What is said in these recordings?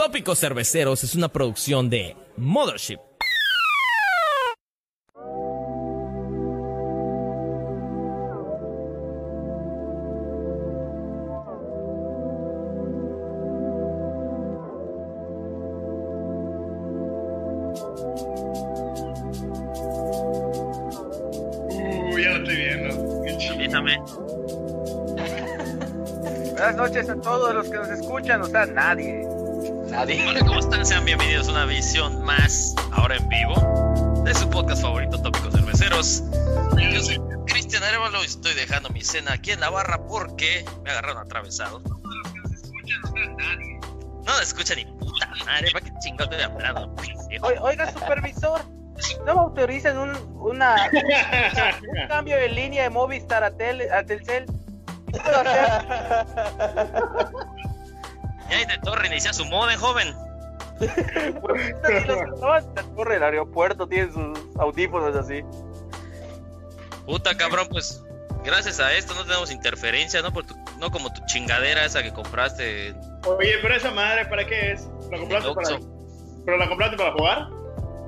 Tópicos Cerveceros es una producción de Mothership. Uy, ya lo estoy viendo. Qué chido. Permítame. Buenas noches a todos los que nos escuchan, o sea, nadie. Nadie. Hola, ¿cómo están? Sean bienvenidos a una visión más, ahora en vivo, de su podcast favorito, Tópicos Cerveceros. Yo soy Cristian Arevalo y estoy dejando mi cena aquí en la barra porque me agarraron atravesado. No me escucha ni puta madre, ¿para qué chingados estoy hablando? Oiga, supervisor, ¿no me autorizan un, una, un cambio de línea de Movistar a, Tel- a Telcel? ¿Qué puedo hacer? Ya intentó reiniciar su modem, joven. Pues, torre del aeropuerto tienen sus audífonos así. Puta cabrón, pues gracias a esto no tenemos interferencia, ¿no? Por tu- no como tu chingadera esa que compraste. Oye, pero esa madre, ¿para qué es? ¿La compraste para. ¿Pero la compraste para jugar?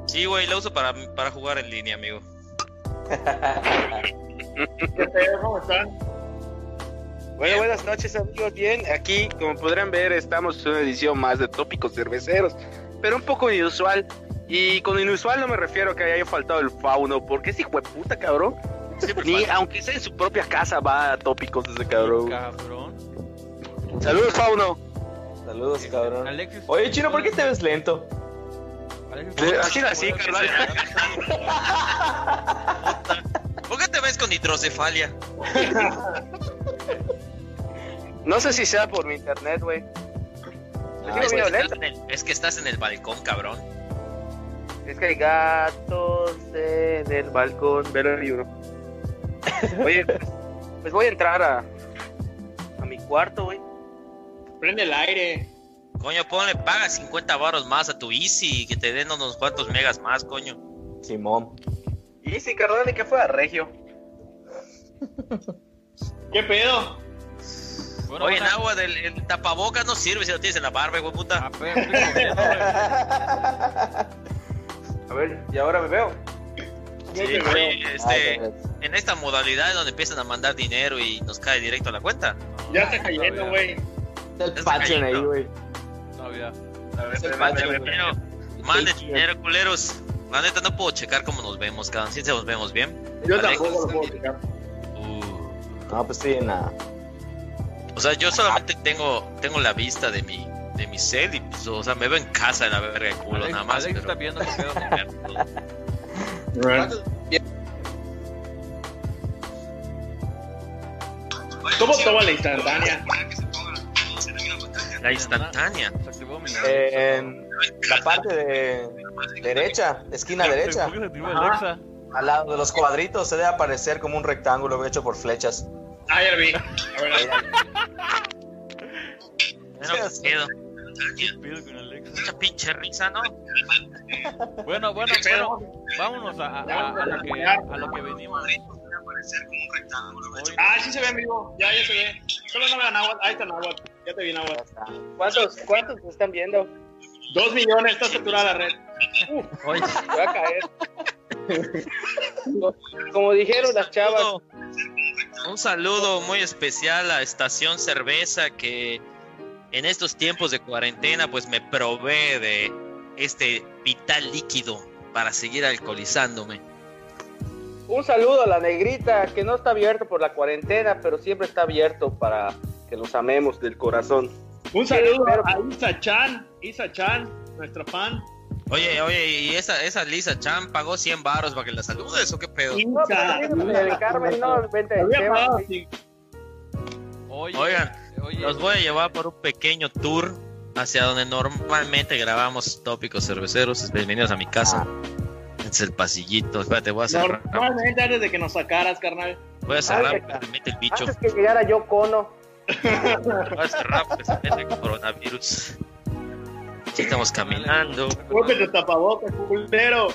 Sí, güey, la uso para, para jugar en línea, amigo. ¿Qué pedo? ¿Cómo están? Bueno, buenas noches amigos, bien, aquí como podrán ver estamos en una edición más de Tópicos Cerveceros, pero un poco inusual, y con inusual no me refiero a que haya faltado el fauno, porque ese hijo de puta cabrón, Siempre ni falta. aunque sea en su propia casa va a Tópicos ese cabrón. Cabrón. Saludos fauno. Saludos, cabrón. Alexis. Oye, Chino, ¿por qué te ves lento? Así, así, carnal. ¿Por qué te ves con hidrocefalia? No sé si sea por mi internet, güey. Ah, Es es, que estás en el, el balcón, cabrón. Es que hay gatos en el balcón, pero hay uno. Oye, pues, pues voy a entrar a, a mi cuarto, güey. Prende el aire. Coño, ponle, paga 50 varos más a tu Easy y que te den unos cuantos megas más, coño. Simón. Y si carnal, ¿de qué fue a Regio? ¿Qué pedo? Bueno, Oye, en agua del el tapabocas no sirve si lo tienes en la barba, güey, puta. ah. A ver, ¿y ahora me veo? Sí, oye, Ah, este, te ves. en esta modalidad donde empiezan a mandar dinero y nos cae directo a la cuenta. Ya está cayendo, güey. Está el Patreon ahí, güey. Todavía. Es güey. Pero, manden dinero, culeros. La neta no puedo checar cómo nos vemos, cabrón. Si nos vemos bien. Yo Alex. tampoco lo puedo checar. Uh, No, pues sí, nada. O sea, yo solamente tengo, tengo la vista de mi, de mi cel y pues, o sea, me veo en casa de la verga de culo, Alex, nada más. Alex está pero- viendo qué pedo. ¿Cómo toma la instantánea? La instantánea. Eh, En la parte de derecha, esquina derecha, al lado de los cuadritos, se debe aparecer como un rectángulo hecho por flechas. Ah, ya lo vi. A ver, ahí. Bueno, qué pedo. ¿Qué pedo con Alexa? Mucha pinche risa, ¿no? Bueno, bueno, bueno. Vámonos a, a, a, a lo, que, a lo que venimos. Ah, sí se ve en vivo. Ya, ya se ve. Solo no vean agua. Ahí está Nahuatl. Ya te vi Nahuatl. ¿Cuántos, cuántos están viendo? Dos millones, está saturada la red. Me va a caer. Como dijeron las chavas, Un saludo muy especial a Estación Cerveza que en estos tiempos de cuarentena pues me provee de este vital líquido para seguir alcoholizándome. un saludo a la negrita que no está abierto por la cuarentena, pero siempre está abierto para que nos amemos del corazón. Un saludo a Isa Chan. Isa Chan, nuestro fan. Oye, oye, ¿y esa, esa Lisa Chan pagó 100 baros para que la saludes o qué pedo? No, pero el Carmen no, vente del tema. Oye, Oigan, oye, Los voy a llevar por un pequeño tour hacia donde normalmente grabamos tópicos cerveceros. Bienvenidos a mi casa. Este es el pasillito. Espérate, voy a cerrar. Normalmente antes de que nos sacaras, carnal. Voy a cerrar se mete el bicho. Antes que llegara yo cono. Voy a cerrar porque se mete el coronavirus. Aquí estamos caminando. Póngate tapabocas, culero.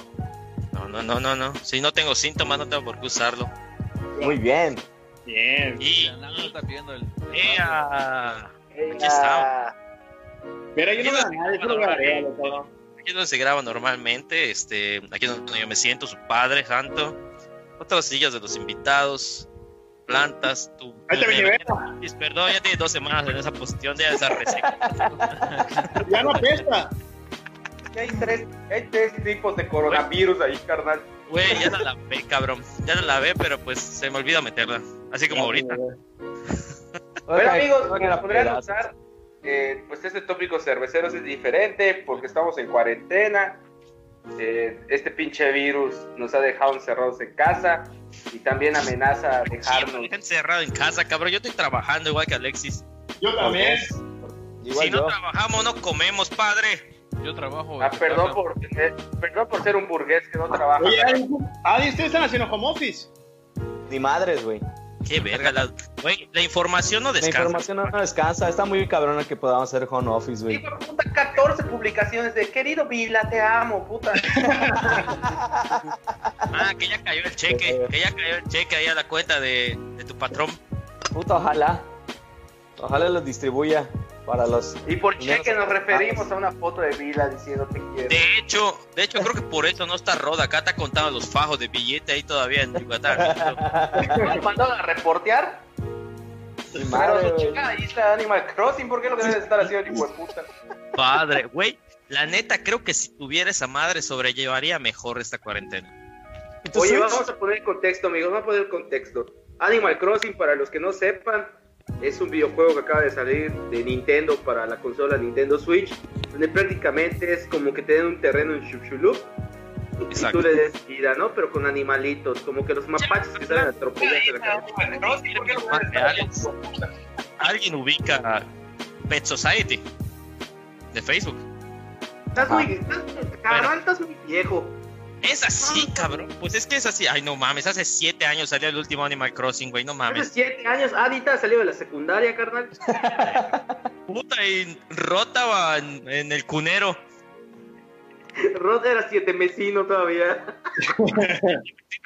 No, no, no, no, no. Si no tengo síntomas, no tengo por qué usarlo. Muy bien. Bien. Y. Ya, nada, no está viendo el. ¡Ea! Aquí Ah, Mira, yo no nadie, Arevalo, todo. Aquí es donde se graba normalmente, este, aquí es donde yo me siento, su padre santo, otras sillas de los invitados, plantas, tu, Ahí te. Perdón, ya tiene dos semanas en esa posición, ya esa reseca. Ya no apesta. Que Hay tres, hay tres tipos de coronavirus ahí, carnal. Güey, ya no la ve, cabrón. Ya no la ve, pero pues se me olvida meterla. Así como ahorita. Bueno, amigos, como podrán pedazos. notar, eh, pues este tópico cerveceros es diferente porque estamos en cuarentena. Eh, este pinche virus nos ha dejado encerrados en casa y también amenaza Sí, me dejarnos. deja encerrado en casa, cabrón. Yo estoy trabajando igual que Alexis. Yo también. Igual si no trabajamos, no comemos, padre. Yo trabajo. Ah, perdón por, eh, perdón por ser un burgués que no trabaja. Oye, ustedes están haciendo home office. Ni madres, güey. Qué verga. La, güey, la información no La descansa. información no descansa. Está muy cabrona que podamos hacer home office, güey. Hijo de puta, 14 publicaciones de querido Vila, te amo, puta. Ah, que ya cayó el cheque. Que ya cayó el cheque ahí a la cuenta de, de tu patrón. Puta, ojalá. Ojalá los distribuya para los. Y por cheque nos referimos a una foto de Vila diciendo te quiero. De hecho, de hecho, creo que por eso no está Roda. Acá te ha contado los fajos de billete ahí todavía en Yucatán. ¿Me mandaron a reportear? Madre, güey. chica isla Animal Crossing, ¿por qué lo que debes estar haciendo, hijo de puta? Padre, güey. La neta, creo que si tuviera esa madre, sobrellevaría mejor esta cuarentena. ¿Y tu Oye, vamos a poner contexto, amigos, vamos a poner contexto. Animal Crossing, para los que no sepan, es un videojuego que acaba de salir de Nintendo para la consola Nintendo Switch, donde prácticamente es como que te den un terreno en Chupchulup y Exacto. tú le des vida, ¿no? Pero con animalitos, como que los mapaches que salen a atropellarse la cabeza. Más reales. ¿Alguien ubica Pet Society de Facebook? Estás muy, estás, cabrón, estás muy viejo. Es así, cabrón. Pues es que es así. Ay, no mames. Hace siete años salió el último Animal Crossing, güey. No Hace mames. siete años, Adita salió de la secundaria, carnal. Puta, y rota en, en el cunero. Rod era siete mesino todavía.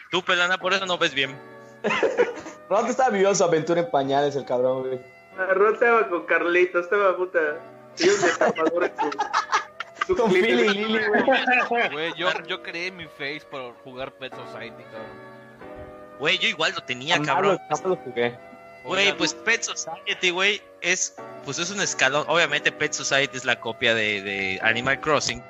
Tú, pelana, por eso no ves bien. Ronald estaba viviendo su aventura en pañales, el cabrón, güey. Rod estaba con Carlitos, estaba puta. Tenía un destapador en su. Su Con clip. Philly y Lily, güey. Güey, yo, yo creé mi face por jugar Pet Society, cabrón. Güey, yo igual lo tenía, cabrón. lo- jugué. Güey, pues Pet Society, güey, es, pues es un escalón. Obviamente Pet Society es la copia de, de Animal Crossing.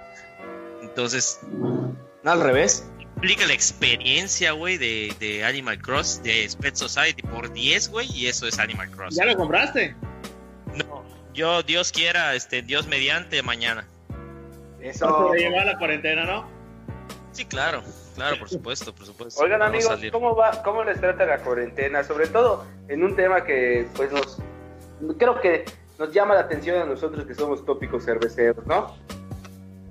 Entonces, No, al revés. implica la experiencia, güey, de, de Animal Cross, de Pet Society por 10, güey, y eso es Animal Cross. ¿Ya lo compraste? No, yo, Dios quiera, este, Dios mediante, mañana. Eso. Se lleva la cuarentena, ¿no? Sí, claro, claro, por supuesto, por supuesto. Oigan Vamos amigos. ¿cómo va, cómo les trata la cuarentena? Sobre todo en un tema que pues nos creo que nos llama la atención a nosotros que somos tópicos cerveceros, ¿no?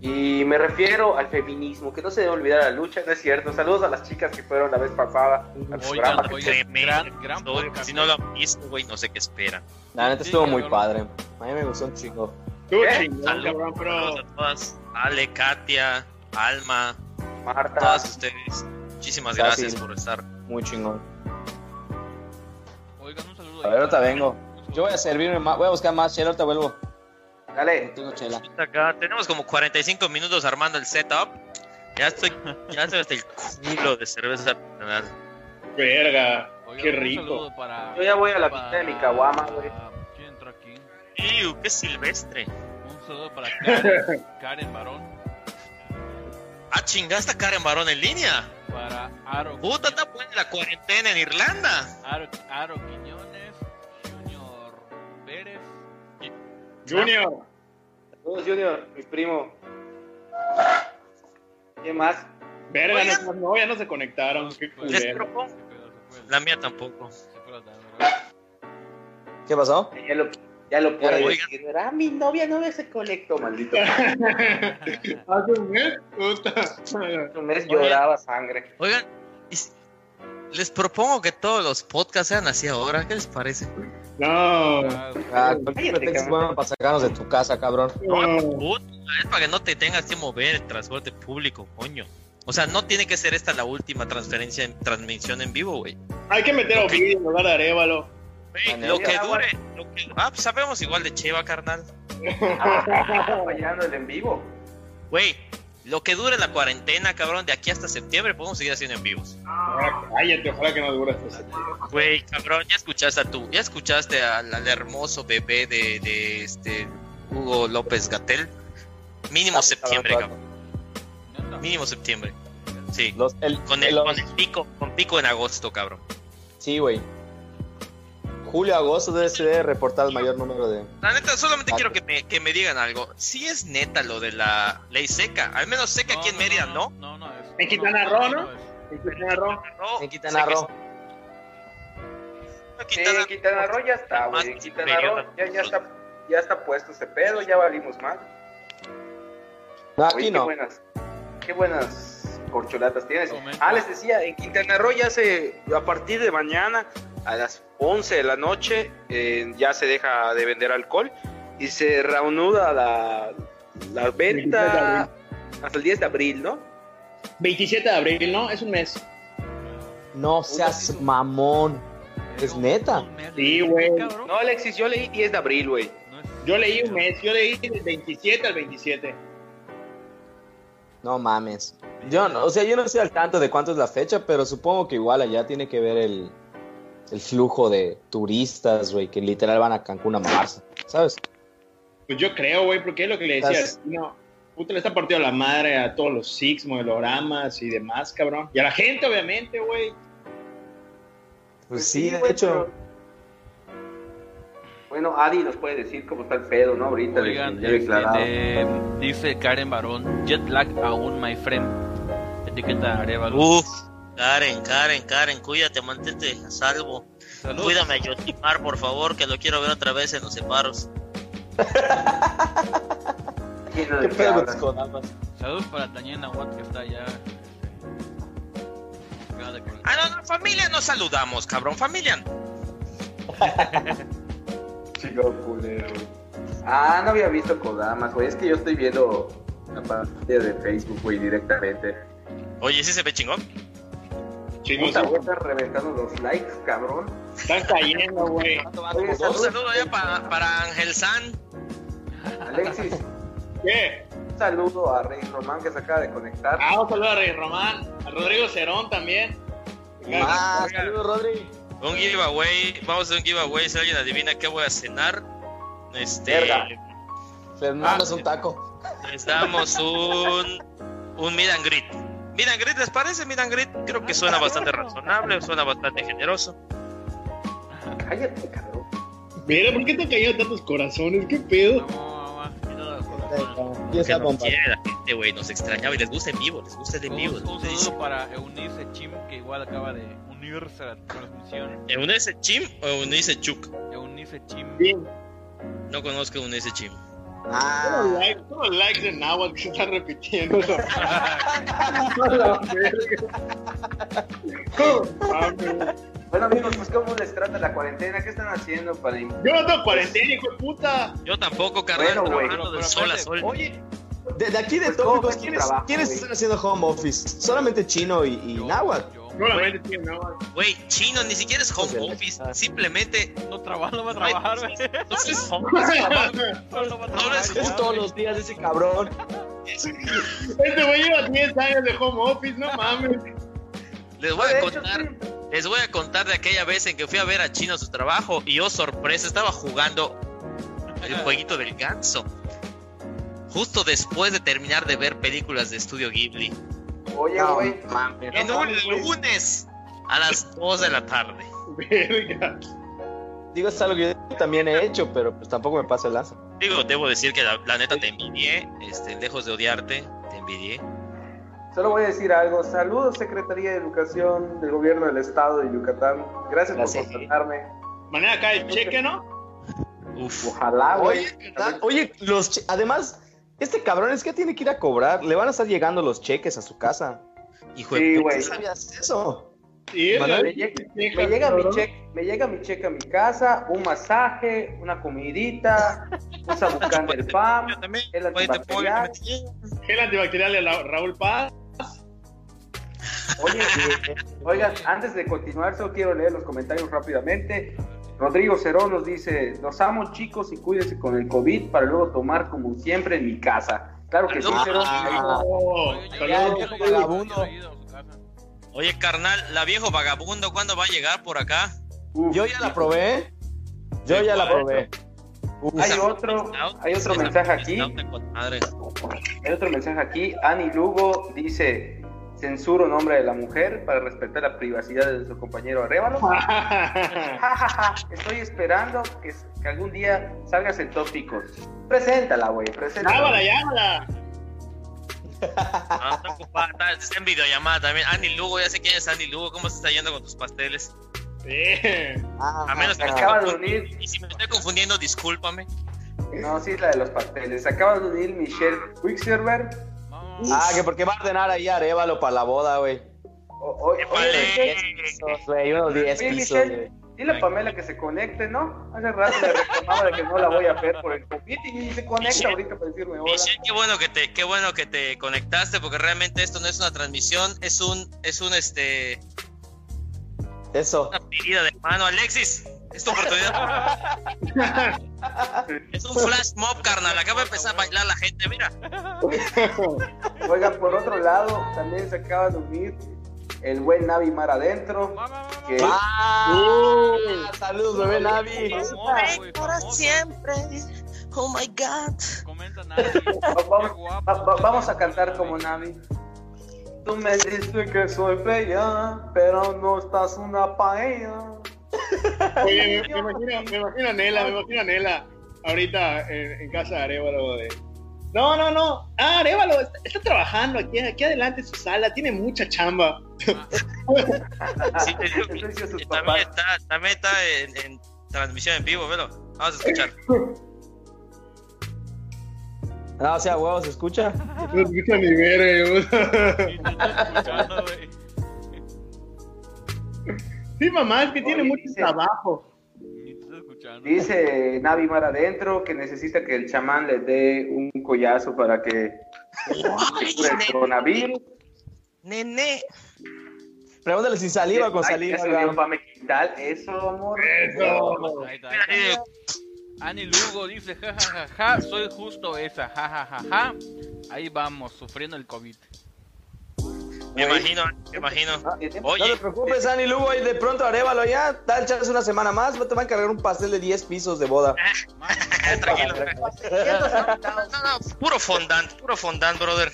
Y me refiero al feminismo, que no se debe olvidar la lucha, ¿no es cierto? Saludos a las chicas que fueron la vez pasada al programa. Oigan, oigan, Tremendo gran, gran podcast. Si no lo han visto, güey, no sé qué esperan. La neta Sí, estuvo muy cabrón. padre. A mí me gustó un chingo. Tú, ¿Qué? chingón, cabrón, pero... Saludos a todas. Ale, Katia, Alma, Marta, todas ustedes. Muchísimas Fácil. gracias por estar. Muy chingón. Oigan, un saludo. A ver, ahorita vengo. Yo voy a servirme más. Voy a buscar más chela, ahorita vuelvo. No dale. tengo chela. Acá tenemos como 45 minutos armando el setup. Ya estoy, ya estoy hasta el culo de cerveza artesanal. Verga, Oigan, qué un rico. saludo para- Yo ya voy a la para- mitad de mi caguama, güey. ¿Quién entró aquí? ¡Iu, qué silvestre! Saludo para Karen, Karen Barón, ¡Ah, chingasta Karen Barón en línea! para Aro, ¡Puta, está buena la cuarentena en Irlanda! Aro, Aro Quiñones, Junior Pérez, Junior. Saludos, Junior, mi primo. ¿Qué más? Verga, Oigan. nuestras novias no se conectaron. Qué Les culero. propongo. se se La mía tampoco. se fue la tabla. ¿Qué pasó? Ya lo, puedo Oigan. decir. Ah, mi novia no se conectó, maldito. Hace un mes, puta. Un mes lloraba sangre. Oigan, les propongo que todos los podcasts sean así ahora. ¿Qué les parece? No. Ah, bueno para sacarnos de tu casa, cabrón. no. Puta, es para que no te tengas que mover el transporte público, coño. O sea, no tiene que ser esta la última transferencia en transmisión en vivo, güey. Hay que meter a Ovidio en lugar de Arevalo. Lo que dure. lo que- Ah, pues sabemos igual de Cheva, carnal. Fallando el en vivo. Güey, lo que dure la cuarentena, cabrón, de aquí hasta septiembre podemos seguir haciendo en vivos. Ah, Cállate, ojalá que no dure hasta septiembre. Güey, cabrón, ya escuchaste a tú, ya escuchaste al, al hermoso bebé de, de este Hugo López Gatel. Mínimo septiembre, cabrón. Mínimo septiembre. Sí. Los, el, Con el, los- con el pico, con pico en agosto, cabrón. Sí, güey. Julio, agosto debe ser reportar el mayor número de. La neta, solamente Ah, quiero que me, que me digan algo. Si es neta lo de la ley seca, al menos sé que aquí en Mérida, ¿no? No, no, es. En Quintana Roo, ¿no? es. En Quintana Roo. No, En Quintana Roo. es- Sí, Quintana- Quintana Roo ya está, güey. En Quintana Roo ya, ya está, ya está puesto ese pedo, ya valimos mal. No, Oye, aquí qué no. buenas, qué buenas corcholatas tienes. Ah, les decía, en Quintana Roo ya se, a partir de mañana a las 11 de la noche eh, ya se deja de vender alcohol y se reanuda la, la 27 de venta hasta el 10 de abril, ¿no? 27 de abril, ¿no? Es un mes. No seas mamón. Es neta. Sí, güey. No, Alexis, yo leí 10 de abril, güey. Yo leí un mes, yo leí del 27 al 27. No mames. Yo no, o sea, yo no estoy al tanto de cuánto es la fecha, pero supongo que igual allá tiene que ver el, el flujo de turistas, güey, que literal van a Cancún a mamarse, ¿sabes? Pues yo creo, güey, porque es lo que le decía. Estás- No, puta, le está partiendo la madre a todos los Six, modelogramas y demás, cabrón. Y a la gente, obviamente, güey. Pues sí, de hecho. pero- Bueno, Adi nos puede decir cómo está el pedo, ¿no? Ahorita, de- Oigan, ya este, declarado. eh, dice Karen Barón, jet lag aún, my friend. Etiqueta Arevalo. Uf, Karen, Karen, Karen, cuídate, mantente a salvo. Cuídame a Yotimar, por favor, que lo quiero ver otra vez en los separos. ¿Qué pedo con codamas? Saludos para Tania Watt que está allá. este. Ah, no, no, familia no saludamos, cabrón, familia. Chico culero. Ah, no había visto Kodamas, güey. Es que yo estoy viendo la pantalla de Facebook, güey, directamente. Oye, ¿sí se ve chingón? Puta, güey, están reventando los likes, cabrón. están cayendo, güey. Un saludo ya para, para Ángel San. Alexis. ¿Qué? Un saludo a Rey Román que se acaba de conectar. Ah, un saludo a Rey Román, a Rodrigo Cerón también. Ah, saludos, Rodri. Un giveaway, vamos a hacer un giveaway. Si alguien adivina qué voy a cenar, este, Verga. Les mandas un taco. les damos un, un meet and greet. And greet, ¿les parece? And greet, creo que suena bastante razonable, suena bastante generoso. Cállate, cabrón. Mira, ¿por qué te cayeron tantos corazones? ¿Qué pedo? Y esa bomba. quiere la gente, güey, nos extrañaba y les gusta en vivo, les gusta el en vivo. Un, saludo para Eunice Chim que igual acaba de unirse a la transmisión. ¿Eunice Chim o Eunice Chuk? Eunice Chim. No conozco a Eunice Chim. Ah, todos los likes de Nahuatl que se están repitiendo. A la verga. Mames. Bueno, amigos, pues, ¿cómo les trata la cuarentena? ¿Qué están haciendo para Yo no tengo cuarentena, hijo de puta. Yo tampoco, carnal, Bueno, güey, trabajando de pero sol a sol. oye, de, de aquí de Pues, ¿cómo tópicos, fue tu ¿quiénes, trabajo, ¿quiénes están haciendo home office? Solamente Chino y, y Yo- Nahuatl. yo Solamente tiene. Güey, chino, ni siquiera es home la office. Simplemente No trabaja, no va a trabajar, güey. no es home office. No va a No, es- todos los días ese cabrón. Este güey lleva 10 años de home office, no mames. Les voy a contar, les voy a contar de aquella vez en que fui a ver a Chino a su trabajo y yo sorpresa estaba jugando el jueguito del ganso. Justo después de terminar de ver películas de estudio Ghibli. Oye, No, güey. mames. En un lunes a las 2 de la tarde. Verga. Digo, es algo que yo también he hecho, pero pues tampoco me pasa el lanza. Digo, debo decir que la, la neta te envidié, este, lejos de odiarte, te envidié. Solo voy a decir algo. Saludos, Secretaría de Educación del Gobierno del Estado de Yucatán. Gracias Gracias. por contratarme. Manera acá el cheque, ¿no? Uf. Ojalá, güey. Oye. Oye, los che- además, este cabrón es que tiene que ir a cobrar. Le van a estar llegando los cheques a su casa. Hijo de Sí, puta. güey. ¿Qué sabías eso? Sí, Manuel, la- Me llega, me llega mi cheque, me llega mi cheque a mi casa, un masaje, una comidita, un sabucán del PAM, el antibacterial. Gel antibacterial de la- Raúl Paz. Oye, eh, oigan, antes de continuar, solo quiero leer los comentarios rápidamente. Rodrigo Cerón nos dice, los amo chicos y cuídense con el COVID para luego tomar como siempre en mi casa. Claro que sí, Cerón. Oh, Oye, carnal, la viejo vagabundo, ¿cuándo va a llegar por acá? Uf, Yo ya la probé. Yo ya la probé. Uf. Hay otro, hay otro mensaje aquí. Hay otro mensaje aquí. Ani Lugo dice, censuro nombre de la mujer para respetar la privacidad de su compañero Arevalo. Estoy esperando que, que algún día salgas en tópicos. Preséntala, güey, preséntala. llámala, llámala. Ah, está ocupada, está- está en videollamada también. Andy Lugo, ya sé quién es Andy Lugo. ¿Cómo se está yendo con tus pasteles? Sí. Ah, A menos que me esté acaba de unir. Y si me estoy confundiendo, discúlpame. No, sí es la de los pasteles. Acaba de unir Michelle Quicksilver. Ah, que porque va a ordenar ahí Arevalo para la boda, güey. O- o- ¡Qué oye, vale! Michelle, Pisos, güey, unos 10 Oye, pisos, güey. dile a Pamela que se conecte, ¿no? Hace rato le reclamaba de que no la voy a ver por el COVID y se conecta Michelle. ahorita para decirme hola. Michelle, qué bueno que te, qué bueno que te conectaste, porque realmente esto no es una transmisión, es un, es un este, Eso. una pedida de mano. Alexis, es tu oportunidad. es un flash mob, carnal. Acaba de empezar a bailar la gente, mira. Oigan, por otro lado, también se acaba de unir el buen Navi Mar adentro. Que ¡Ah! Saludos, bebé Navi. Famoso. siempre. Oh my God. Comenta vamos, va- vamos a cantar como Navi. Tú me dices que soy bella, pero no estás una paella. Oye, me, me imagino, me imagino a Nela, me imagino a Nela ahorita en, en casa de Arevalo de... No, no, no. Ah, Arevalo está, está trabajando aquí, aquí adelante en su sala, tiene mucha chamba. Sí, y también está, también está en, en transmisión en vivo, velo. Vamos a escuchar. No, o sea, huevos, ¿se escucha? No escucha ni verga. Sí, mamá, es que tiene Oye, mucho dice- trabajo. Dice Navi Mar adentro que necesita que el chamán le dé un collazo para que cure el coronavirus. Nene. Pregúntale si saliva con Ay, saliva. Eso amor. Eso. Ahí está, ahí Mira, está. Ani Lugo dice, ja, ja, ja, ja, soy justo esa, ja, ja, ja, ja. Ahí vamos, sufriendo el COVID. Me imagino, me imagino. Ah, eh, No te preocupes, Ani Lugo, y de pronto Arevalo ya, da el chance una semana más, te va a encargar un pastel de 10 pisos de boda. tranquilo. No, no, no, puro fondant, puro fondant, brother.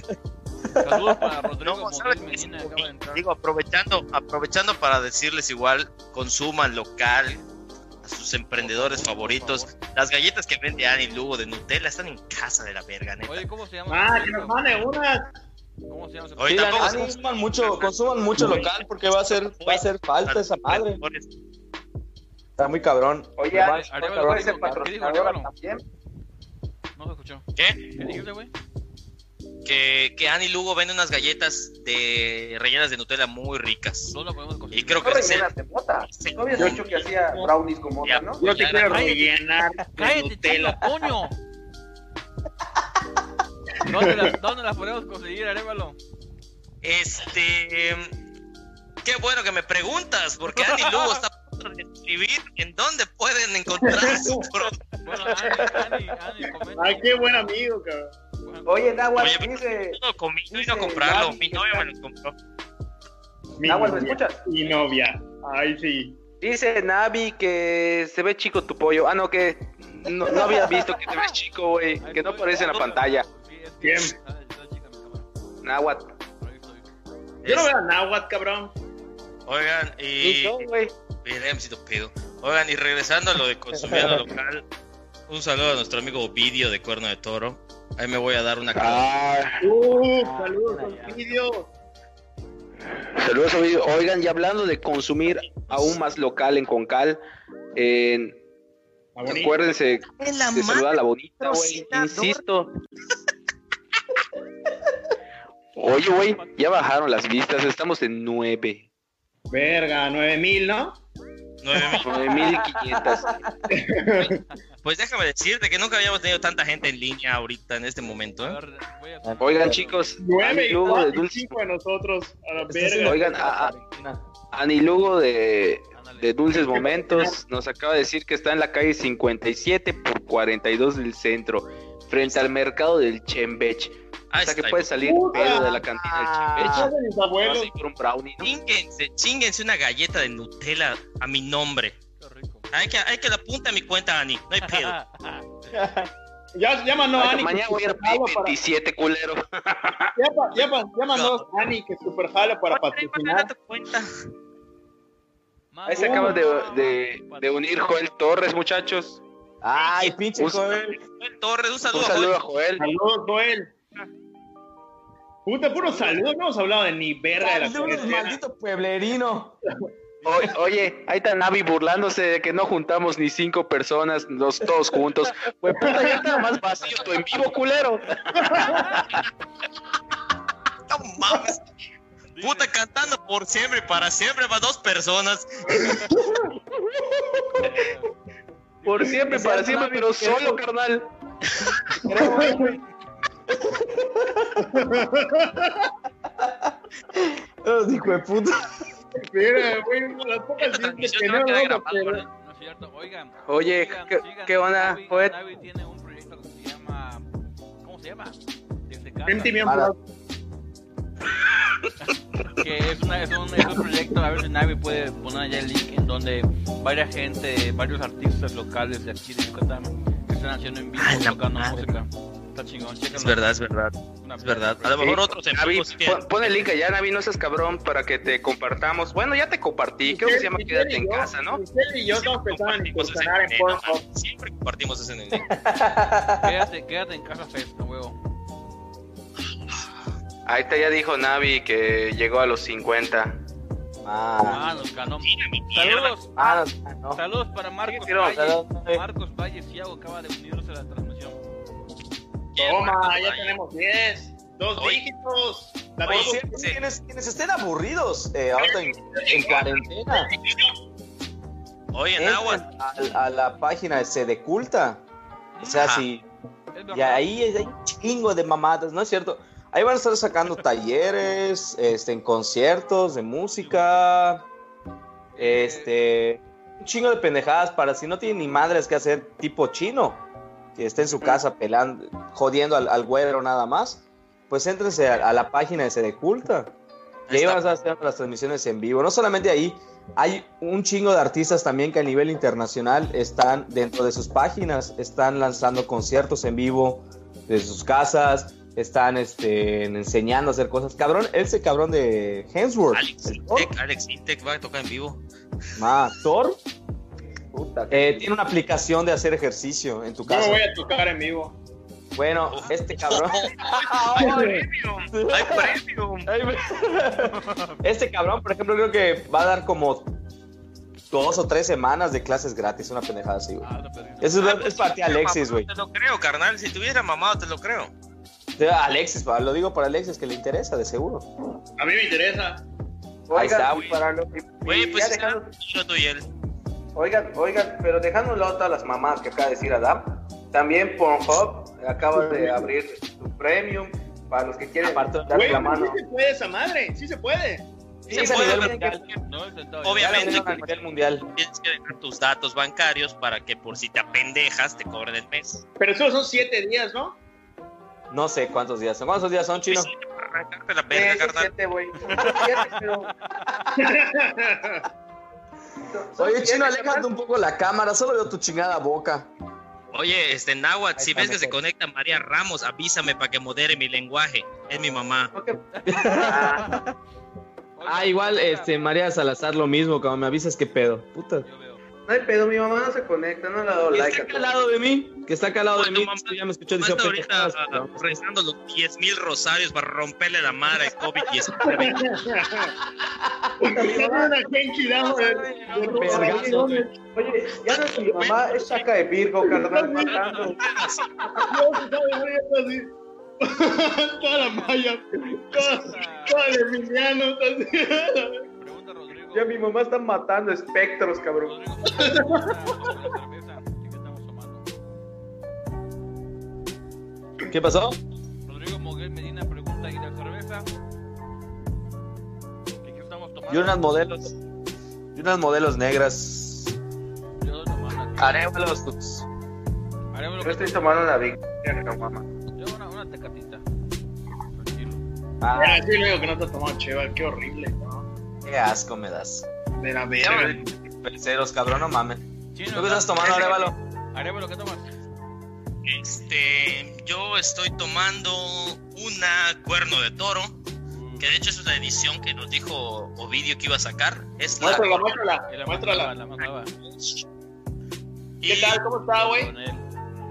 Saludos para Rodrigo No, ¿sabes? Medina, acaba de entrar. Digo, aprovechando, aprovechando para decirles igual, consuman local a sus emprendedores favoritos. Las galletas que vende Ani Lugo de Nutella están en casa de la verga, neta. Oye, ¿cómo se llama? Ah, que nos mande una. ¿Cómo se llama ese Oye, Sí, la tampoco- neta, consuman mucho, consuman mucho local porque va a hacer, va a hacer falta esa madre. Está muy cabrón. Oye, Va- Alex, Arevalo, puede ¿qué ser también. No se escuchó. ¿Qué? ¿Qué dijiste, güey? Que, que Ani Lugo vende unas galletas de rellenas de Nutella muy ricas. ¿Dónde lo podemos conseguir? Y creo No que de mota. Sí. ¿No habías dicho que hacía brownies con mota, Ya. no? Yo te quiero cállate. rellenar de ¡Cállate, chino, Nutella. coño! ¿Dónde las, ¿Dónde las podemos conseguir, Arevalo? Este. Qué bueno que me preguntas, porque Ani Lugo está a punto de escribir en dónde pueden encontrar su producto. Bueno, Ani, Ani, comenta. Ay, qué buen amigo, cabrón. Oye, Nahuatl, Oye, dice... Yo no a Dice comprarlo. Gaby Mi novia me lo compró. Mi Nahuatl, ¿me novia. escuchas? Mi novia. Ay, sí. Dice Navi que se ve chico tu pollo. Ah, no, que no, no había visto que te ves chico, güey. Que no aparece en la pantalla. ¿Quién? Nahuatl. Yo no veo a Nahuatl, cabrón. Oigan, y. me siento pedo. Oigan, y regresando a lo de consumiendo local, un saludo a nuestro amigo Ovidio de Cuerno de Toro. Ahí me voy a dar una Ah, Uh, saludos con vídeo. saludos, oído. Oigan, y hablando de consumir aún más local en Concal, en- bonito. acuérdense de saludar a la bonita, güey. Insisto. Oye, güey, ya bajaron las vistas. Estamos en 9. Verga, 9000, ¿no? 9000. 9500. Pues déjame decirte que nunca habíamos tenido tanta gente en línea ahorita en este momento. A ¿eh? Oigan, chicos, Nueve y Lugo de nosotros. A la verga. Oigan, a- a-. Anilugo de, de Dulces Momentos nos acaba de decir que está en la calle 57 por 42 del centro, frente al mercado del Chembech. O Ahí sea que puede salir Puta. pedo de la cantina del Chembech. Casa de mis abuelos. por un brownie, ¿no? Chinguense, chinguense una galleta de Nutella a mi nombre. Qué rico. Hay que, hay que la apunta a mi cuenta, Ani. No hay pedo. Ya, ya mandó Ay, Ani. mañana voy a ir super a jalo pedir para- 27, culero. Ya mandó Ani que super jala para patrocinar. cuenta. Ahí se acaba de, de, de unir Joel Torres, muchachos. Ay, pinche Joel. Joel Torres, un saludo, Un a Joel. saludo a Joel. Saludos, Joel. Puta, puro saludos. No hemos hablado de ni verga de la Saludos, maldito pueblerino. O- oye, ahí está Navi burlándose de que no juntamos ni cinco personas, los todos juntos. Pues puta, ya está más vacío tu en vivo, culero. No mames. Puta, cantando por siempre, para siempre, para dos personas. Por siempre, para siempre, pero solo, carnal. Oh, hijo de puta. Mira, güey, las pocas La veces transmisión que no no quedar vamos, grabada, pero- ¿verdad? No es cierto, oigan. Oye, ¿qué, sigan qué a onda, Navi. Tiene un proyecto que se llama. ¿Cómo se llama? Desde casa. MTV Para- Unplugged. que es, una, es, un, es un proyecto, a ver si Navi puede poner allá el link en donde varias gente, varios artistas locales de aquí de Yucatán están haciendo en vivo, Ay, tocando madre. música. Está chingón, chéquenlo. Es verdad, es verdad. Una Es verdad. A lo mejor otros en Navi, sí pon, pon el link allá, Navi, no seas cabrón, para que te compartamos. Bueno, ya te compartí, creo que se llama Quédate en yo- casa, ¿no? Michelle y yo estamos pensando en Compartimos ese en nene, no Siempre compartimos ese nene. Quédate, quédate en casa festa, huevo. Ahí está, ya dijo Navi que llegó a los 50. Ah, Ah, nos ganó. Saludos, ah, no. saludos para Marcos Sí, pero- Valle. Saludos, eh. Marcos Valle Ciago acaba de unirse a la transmisión. Toma, ya tenemos 10. Dos Oye. dígitos. La Oye, sí. Quienes, estén aburridos eh, ahorita en, en cuarentena, Oye, entren Nahuatl. a, a la página de Sede Culta. O sea, Ajá. si Es y ahí hay un chingo de mamadas, ¿no es cierto? Ahí van a estar sacando talleres, este, en conciertos de música, este, un chingo de pendejadas para si no tienen ni madres que hacer, tipo chino, que esté en su casa pelando, jodiendo al, al güero nada más, pues éntrense a, a la página de Sede Culta. Y Ahí está. van a haciendo las transmisiones en vivo. No solamente ahí, hay un chingo de artistas también que a nivel internacional están dentro de sus páginas, están lanzando conciertos en vivo desde sus casas, están este, enseñando a hacer cosas. Cabrón, ese cabrón de Hemsworth, Alex Intec, Alex Intec va a tocar en vivo. ma, Thor, Puta, eh, tiene una aplicación de hacer ejercicio en tu Yo casa. voy a tocar en vivo. Bueno, este cabrón. ¡Hay premium! ¡Hay premium! Este cabrón, por ejemplo, creo que va a dar como dos o tres semanas de clases gratis, una pendejada así, güey. Ah, lo. Eso Ah, es, pues, es para ti, Alexis, güey. Te lo creo, carnal. Si tuviera mamado, te lo creo. Alexis, lo digo para Alexis que le interesa, de seguro. A mí me interesa. Ahí está, Oigan, güey. lo Güey, pues ya será dejando- yo, tú y él. Oigan, oigan, pero dejando a un lado todas las mamás que acaba de decir Adam, también Pornhub acaba de abrir su premium para los que quieren Aparte- darle Güey, la mano. sí se puede esa madre. Sí se puede. Sí, a puede, nivel mundial. No Obviamente. a nivel mundial. Tienes que dejar tus datos bancarios para que por si te apendejas te cobren el mes. Pero solo son siete días, ¿no? No sé cuántos días son. ¿Cuántos días son, chino? Sí, para arrancarte la verga, carnal. siete, güey. Siete, pero- Oye, chino, aléjate un poco la cámara, solo veo tu chingada boca. Oye, este Nahuatl, si ves que se conecta María Ramos, avísame para que modere mi lenguaje. Es mi mamá. Ah, igual, este, María Salazar lo mismo, como me avisas qué pedo. Puta. No hay pedo, mi mamá no se conecta, no le ha dado Que like está a acá al todo. lado de mí, que está acá al lado de mí. mamá, ya me escuchó diciendo ahorita ah, rezando los 10 mil rosarios para romperle la madre al COVID-19. Tiene una Genki Dama de- de ropa. Vergazo. Oye, ya no es mi mamá, es Chaca de Virgo, carnal, matando. Dios, está muriendo así. Toda la malla. Toda, toda el Emiliano. Ya mi mamá está matando espectros, cabrón. Rodrigo, ¿cómo se llama la cerveza que estamos tomando? ¿Qué pasó? Rodrigo Moguel Medina pregunta, ¿y la cerveza? ¿Qué, qué estamos tomando? Y unas modelos. Y unas modelos negras. Yo tomando aquí. Arévalos. Yo estoy tomando una Victoria, no mamá. Yo una, una tecatita. Tranquilo. Ah, Ah, sí, le digo que no te has tomado Cheva, qué horrible. Qué asco me das. De la verga. Terceros, cabrón, no mames. Chino, ¿Tú qué estás tomando, Arévalo? Haremos ¿qué tomas? Este, yo estoy tomando una cuerno de toro, que de hecho es una edición que nos dijo Ovidio que iba a sacar. Es la Muéstrala, muéstrala, la muéstrala. mandaba, la mandaba. ¿Qué Y tal? ¿Cómo está, güey?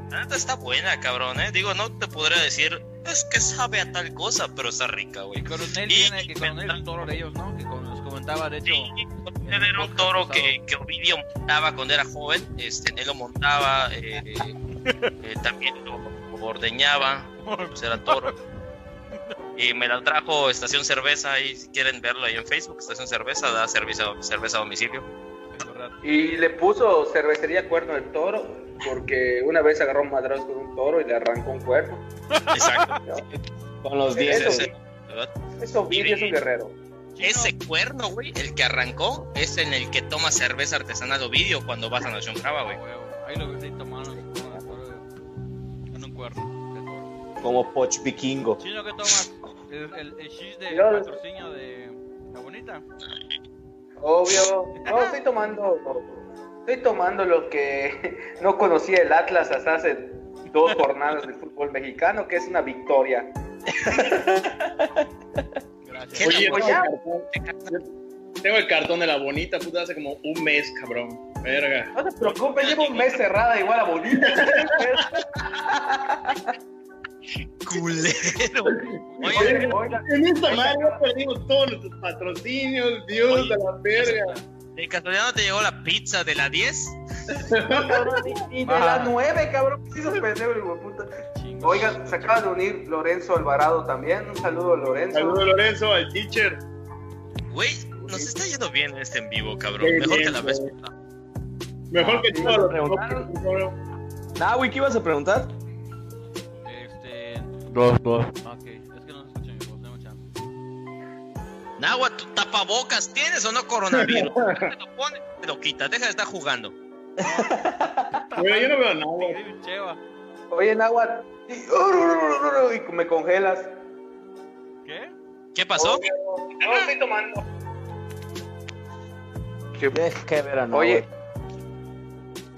La neta está buena, cabrón, eh. Digo, no te podría decir, es que sabe a tal cosa, pero está rica, güey. Y Coronel Y- tiene, que Coronel es un toro de ellos, ¿no? Que con, nos comentaba, de hecho. Sí, era un toro que, que Ovidio montaba cuando era joven, este, él lo montaba, eh, eh, también lo, lo ordeñaba, pues era toro. Y me la trajo Estación Cerveza, ahí si quieren verlo ahí en Facebook, Estación Cerveza, da servicio, cerveza a domicilio. Y le puso cervecería cuerno del toro, porque una vez agarró un madrazo con un toro y le arrancó un cuerno. Exacto. Con los Eso, dientes. Eso, Vidio es un guerrero. Ese cuerno, güey, el que arrancó, es en el que toma cerveza artesanal Ovidio cuando vas a Nación Crava, güey. Huevo. Ahí lo ahí tomando con un cuerno. Como Poch Vikingo. Chino, ¿qué tomas? El, el, el cheese de patrocinio de la bonita. Obvio. No, estoy tomando. Estoy tomando lo que no conocía el Atlas hasta hace dos jornadas del fútbol mexicano, que es una victoria. Gracias. ¿Qué Oye, la- tengo el, cartón, tengo el cartón de la bonita, puta, hace como un mes, cabrón. Verga. No te preocupes, llevo un mes cerrada igual a bonita. Culero. Oye, Oye, Oiga, En esta madre perdimos todos nuestros patrocinios, Dios de la verga. ¿de casualidad no te llegó la pizza de la 10? cabrón, ni- ni de Ah. las nueve, cabrón. ¿Qué hizo pendejo el? Chingo. Oigan, se acaba de unir Lorenzo Alvarado también. Un saludo, Lorenzo. Saludos, Lorenzo, al teacher. Güey, nos está yendo bien este en vivo, cabrón. Qué Mejor bien, que la vez güey. Mejor que los preguntaron. cabrón. Nahui, ¿qué ibas a preguntar? Dos, dos. Ok, es que no se escucha mi voz, tengo chance. Nahua, ¿tu tapabocas tienes o no coronavirus? Te lo pones, te lo quitas, deja de estar jugando. Güey, yo no veo nada. Mi David Cheva. Oye, Nahuatl. Y, y me congelas. ¿Qué? ¿Qué pasó? No, estoy tomando. Deja que ver a Nahui. Oye,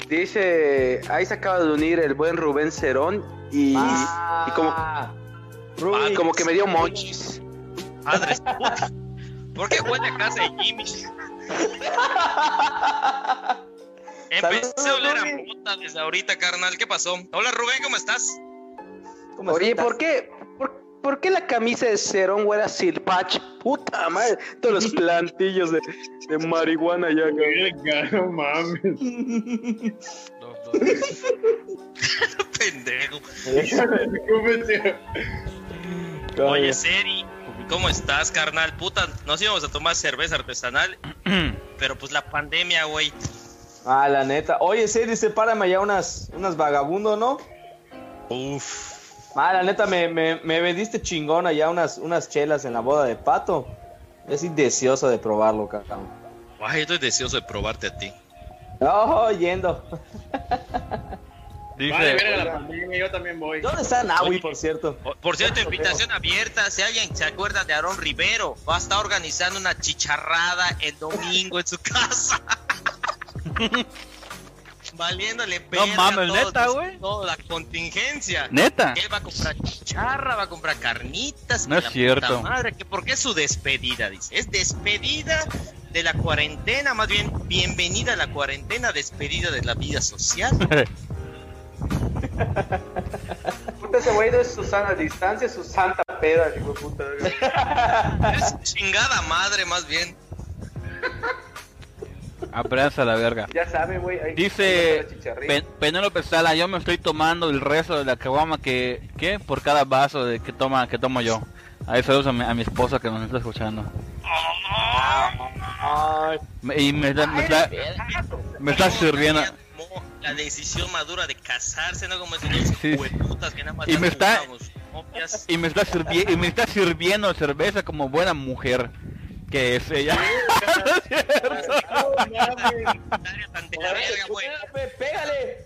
dice, ahí se acaba de unir el buen Rubén Cerón y, Ah, y como, Rubik. y como que me dio monchis. Madres puta. ¿Por qué huele a casa de Jimmy? Empecé a oler a Rubén. puta desde ahorita, carnal. ¿Qué pasó? Hola, Rubén, ¿cómo estás? ¿Cómo Oye, estás? ¿por qué, por, qué la camisa de Cerón huele a silpach? Puta madre, todos los plantillos de, de marihuana ya. Verga, no mames. Dos, dos. Pendejo. Oye, Seri, ¿cómo estás, carnal? Puta, nos íbamos a tomar cerveza artesanal, pero pues la pandemia, güey. Ah, la neta. Oye, Seri, sepárame allá unas, unas vagabundo, ¿no? Uf. Ah, la neta, me, me, me vendiste chingón allá unas, unas chelas en la boda de Pato. Es deseoso de probarlo, cabrón. Ay, estoy deseoso de probarte a ti. Oh, yendo. Dice. Vale, verga la pandemia, yo también voy. ¿Dónde está Nahui, por cierto? Por cierto, invitación abierta. Si alguien se acuerda de Aarón Rivero, va a estar organizando una chicharrada el domingo en su casa. Valiéndole No mames, ¿neta, güey? Toda la contingencia. Neta. Él va a comprar chicharra, va a comprar carnitas. No es la cierto. puta Madre, que porque es su despedida, dice. Es despedida de la cuarentena, más bien bienvenida a la cuarentena, despedida de la vida social. Puta, ese güey no es Susana a distancia, es su santa peda, hijo puta. es chingada madre, más bien. Aprensa la verga. Ya sabe, güey. Dice. Pen- Penélope Sala, yo me estoy tomando el resto de la caguama que, ¿qué? Por cada vaso de que toma, que tomo yo. Ahí saludos a mi, a mi esposa que nos está escuchando. Me- y me, está- me está, me está sirviendo. La decisión madura de casarse, no como esos Sí. hueputas que nada más Y me está-. Y me está, sirvi- y me está sirviendo cerveza como buena mujer que es ella. Pégale,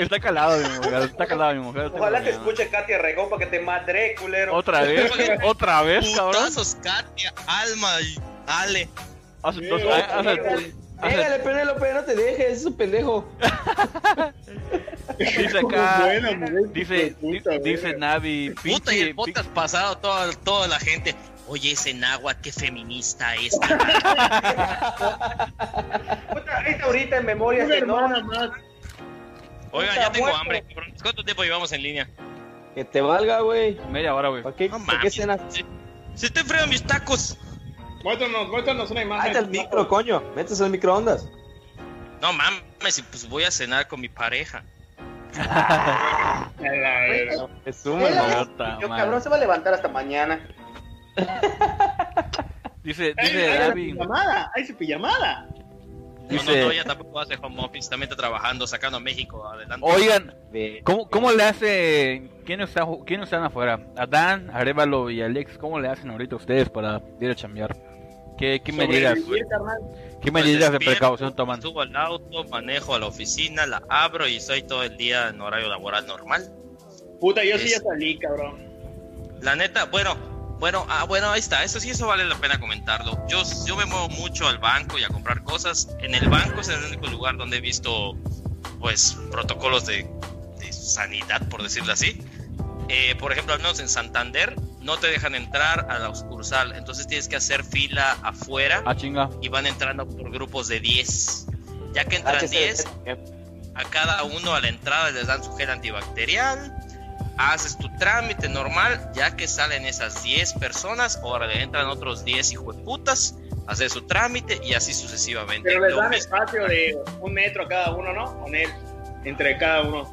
está- calado. Mi mujer, está calado mi mujer. Ojalá te escuche Katia Regón para que te madre, culero. Otra vez, otra vez, cabrón. Putazos, Katia, Alma y Ale. Hace dos Sí, hace- Pégale, Penélope, no te dejes, es un pendejo. dice acá, buena mujer, dice, puta, dice. Navi, Puta, y el podcast pasado, toda, toda la gente. Oye, ese náhuatl, qué feminista es. Puta, ahorita en memoria Una que no. hermana más. Oigan, Puta, ya tengo muerto. hambre, cabrón. ¿Cuánto tiempo llevamos en línea? Que te valga, güey. media hora, güey. ¿Para qué, No ¿para qué mames. cenas? Se, se te enfrian mis tacos. Muéstranos, muéstranos una Ahí imagen. está el micro, coño. Metes el microondas. No mames, y pues voy a cenar con mi pareja. Mamá. Puta Yo cabrón se va a levantar hasta mañana. Dice, dice pijamada, ahí su pijamada. No, no, Dice- no, ella tampoco hace home office, también está trabajando, sacando a México adelante. oigan. ¿cómo, cómo le hace, quiénes están, quiénes están afuera? Adán, Arevalo y Alex, ¿cómo le hacen ahorita ustedes para ir a chambear? ¿Qué, qué medidas, qué Pues medidas de precaución toman? Subo al auto, manejo a la oficina, la abro y estoy todo el día en horario laboral normal. Puta, yo sí Es- ya salí, cabrón. La neta, bueno, bueno, ah, bueno, ahí está. Eso sí, eso vale la pena comentarlo. Yo, yo me muevo mucho al banco y a comprar cosas. En el banco es el único lugar donde he visto, pues, protocolos de, de sanidad, por decirlo así. Eh, por ejemplo, al menos en Santander, no te dejan entrar a la sucursal. Entonces tienes que hacer fila afuera Ah, chinga. y van entrando por grupos de 10. Ya que Ah, entran que se- 10, a cada uno a la entrada les dan su gel antibacterial, haces tu trámite normal, ya que salen esas 10 personas, ahora le entran otros 10 hijueputas, hacer su trámite y así sucesivamente. Pero les dan espacio de un metro a cada uno, ¿no? Con él. Entre cada uno.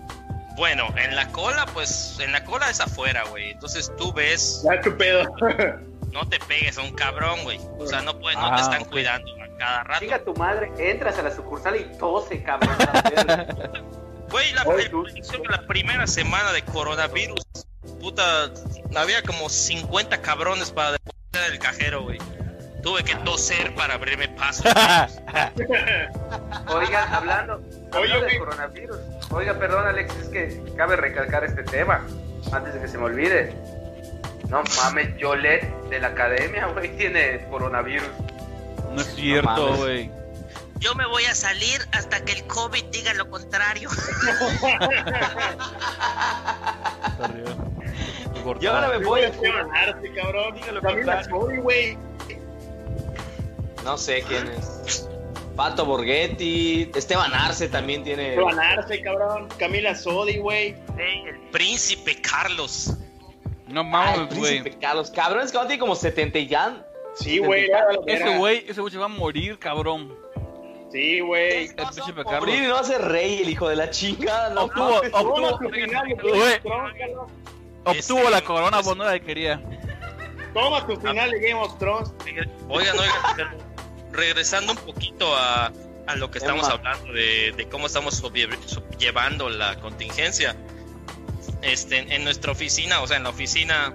Bueno, en la cola, pues en la cola es afuera, güey. Entonces tú ves, Ya tu pedo. no te pegues a un cabrón, güey. O sea, no, puedes, no Ah, te están ok. cuidando a cada rato. Diga tu madre, entras a la sucursal y tose, cabrón. Güey, la, tú. la primera semana de coronavirus, puta, había como 50 cabrones para depositar el cajero, güey. Tuve que toser para abrirme paso. Oigan, hablando, hablando del coronavirus. Oiga, perdón, Alex, es que cabe recalcar este tema antes de que se me olvide. No mames, Yolet de la academia, güey, tiene coronavirus. No es cierto, güey. Yo me voy a salir hasta que el COVID diga lo contrario. Yo ahora me voy a Esteban Arce, cabrón. Dígalo, Camila contrario. Sodi, güey. No sé quién es. Pato Borghetti. Esteban Arce también tiene. Esteban Arce, cabrón. Camila Sodi, güey. El príncipe Carlos. No mames, güey. Príncipe Carlos. Cabrón, es que ahora tiene como 70 y ya. Sí, güey. lo Ese güey, ese güey se va a morir, cabrón. Sí, güey. El no hace rey, el hijo de la chingada. No, Obtuvo, obtuvo, obtuvo Este, la corona, vos no la quería. Toma tu final de Game of Thrones. Oigan, oigan, regresando un poquito a, a lo que estamos Emma. hablando de, de cómo estamos llevando la contingencia. Este, en nuestra oficina, o sea, en la oficina,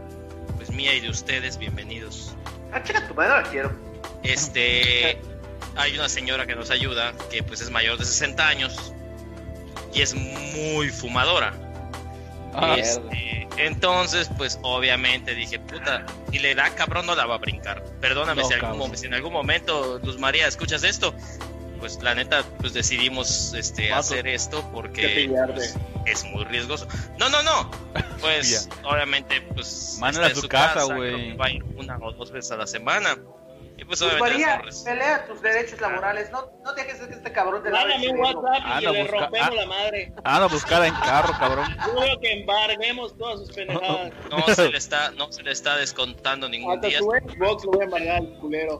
pues mía y de ustedes, bienvenidos. Ah, chica, tu madre la quiero. Este, hay una señora que nos ayuda, que pues es mayor de 60 años y es muy fumadora. Ah, Este, entonces, pues obviamente dije, puta, si le da cabrón no la va a brincar. Perdóname No, si, algún, si en algún momento, Luz María, escuchas esto. Pues la neta, pues decidimos este, hacer esto porque pues, es muy riesgoso. No, no, no. Pues obviamente, pues está a su casa, güey. Va a ir una o dos veces a la semana. Y pues Pues María, pelea tus derechos laborales. No, no dejes que este cabrón te lave el Mándame un. WhatsApp y Anda, le busca- rompemos ah. la madre. Anda a buscar en carro, cabrón. Yo digo que embarguemos todas sus pendejadas. no se le está, no se le está descontando ningún Hasta día. su Xbox lo voy a embargar, culero.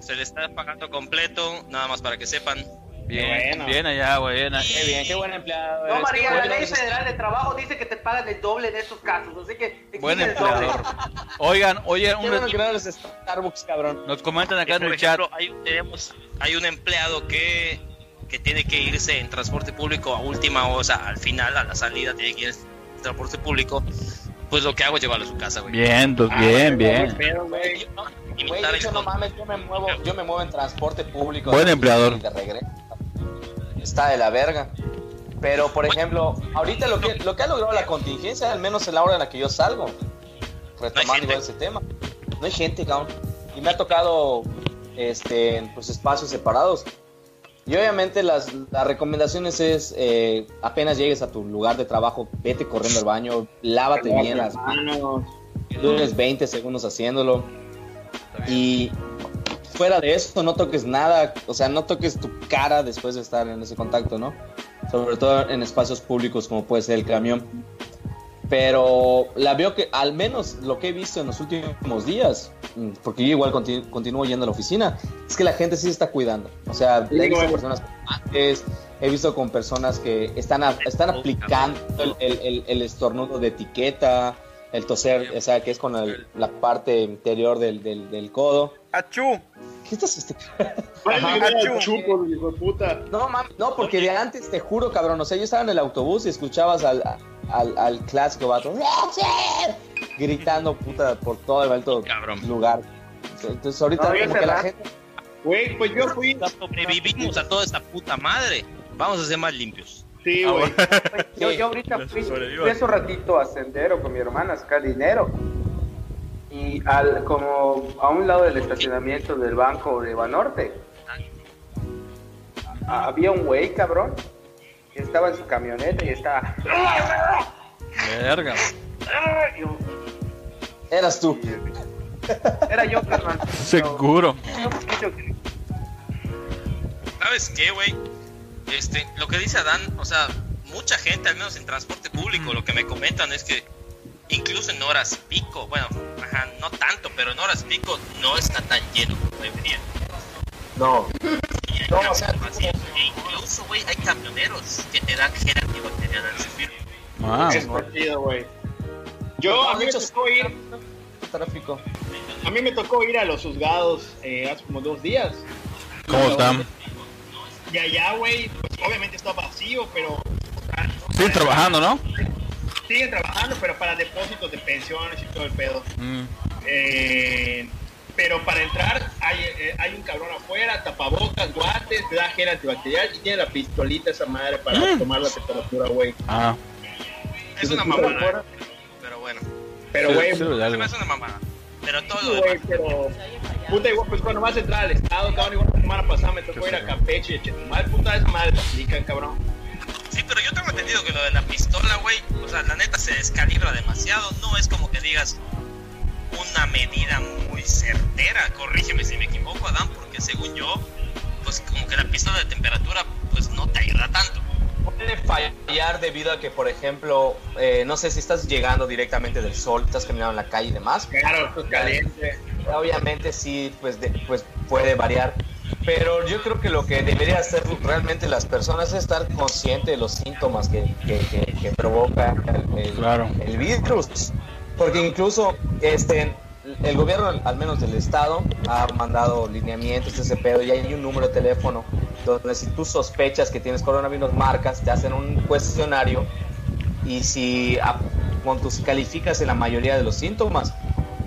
Se le está pagando completo, nada más para que sepan. Bien, bueno. bien allá, buena. Qué bien, qué buen empleado. No, María, la bueno ley federal de trabajo dice que te pagan el doble en estos casos, así que exige Buen el doble. empleador. Oigan, oigan, Qué un- bueno que no eres Starbucks, cabrón. nos comentan acá en el chat. hay, tenemos, hay un empleado que, que tiene que irse en transporte público a última hora, o sea, al final, a la salida, tiene que ir en transporte público. Pues lo que hago es llevarlo a su casa, güey. Bien, pues Ah, bien, güey, bien. pero, güey, Güey, no mames, yo me muevo, yo me muevo en transporte público. Buen empleador. de regreso. Está de la verga. Pero, por ejemplo, ahorita lo que, lo que ha logrado la contingencia, al menos en la hora en la que yo salgo, retomando igual ese tema, no hay gente, cabrón. Y me ha tocado este, en pues, espacios separados. Y obviamente las, las recomendaciones es, eh, apenas llegues a tu lugar de trabajo, vete corriendo al baño, lávate bien las manos. dures 20 segundos haciéndolo. Y fuera de eso, no toques nada, o sea, no toques tu cara después de estar en ese contacto, ¿no? Sobre todo en espacios públicos como puede ser el camión. Pero la veo que, al menos lo que he visto en los últimos días, mm, porque yo igual continu- continúo yendo a la oficina, es que la gente sí se está cuidando. O sea, Sí, he visto güey. personas con guantes, he visto con personas que están, a- están aplicando el, el- el- el estornudo de etiqueta, el toser, o sea, que es con el- la parte interior del, del, del codo. ¡Achú! ¿Qué estás este? De puta. No, mami, no, porque de antes, te juro, cabrón, o sea, yo estaba en el autobús y escuchabas al, al, al clásico vato gritando, puta, por todo el alto Cabrón. lugar. Entonces ahorita No, como que la gente... Güey, pues yo fui. Sobrevivimos a toda esta puta madre. Vamos a ser más limpios. Sí, Ah, güey. Yo, yo ahorita fui, fui hace un ratito a Sendero con mi hermana a sacar dinero. Y al, como a un lado del estacionamiento del banco de Banorte, a- había un güey, cabrón, que estaba en su camioneta y estaba... Verga. Eras tú. Era yo, carnal. Seguro. ¿Sabes qué, güey? Este, lo que dice Adán, o sea, mucha gente, al menos en transporte público, lo que me comentan es que incluso en horas pico, bueno, ajá, no tanto, pero en horas pico no está tan lleno como debería. No. No, o sea. E incluso, güey, hay camioneros que te dan gel antibacterial al servir. Ah, Está chido, güey. Yo, a mí me tocó ir, Tráfico. a mí me tocó ir a los juzgados eh, hace como dos días. ¿cómo están? Y allá, güey, pues obviamente está vacío, pero Siguen trabajando, ¿no? siguen trabajando, pero para depósitos de pensiones y todo el pedo. Mm. Eh, pero para entrar hay, eh, hay un cabrón afuera, tapabocas, guantes, te da gel antibacterial y tiene la pistolita esa madre para Mm. tomar la temperatura, güey. Ah, Es una mamada, pero bueno. Pero, güey, sí, Se me hace una mamada. Pero todo sí, güey, pero... Puta, igual, pues cuando vas a entrar al estado, cabrón, igual la semana pasada me tocó ir a Campeche y a Chetumal, puta, esa madre la aplican, cabrón. Sí, pero yo tengo entendido que lo de la pistola, güey, o sea, la neta se descalibra demasiado. No es como que digas una medida muy certera. Corrígeme si me equivoco, Adán, porque según yo, pues como que la pistola de temperatura, pues no te ayuda tanto. Puede fallar debido a que, por ejemplo, eh, no sé si estás llegando directamente del sol, estás caminando en la calle y demás. Claro, esto es caliente. Obviamente sí, pues, de- pues puede variar. Pero yo creo que lo que debería hacer realmente las personas es estar consciente de los síntomas que, que, que- que provoca el, el- Claro. el virus. Porque incluso este, el gobierno, al menos del estado, ha mandado lineamientos, ese pedo, y hay un número de teléfono donde si tú sospechas que tienes coronavirus, marcas, te hacen un cuestionario y si a- con tus calificas en la mayoría de los síntomas,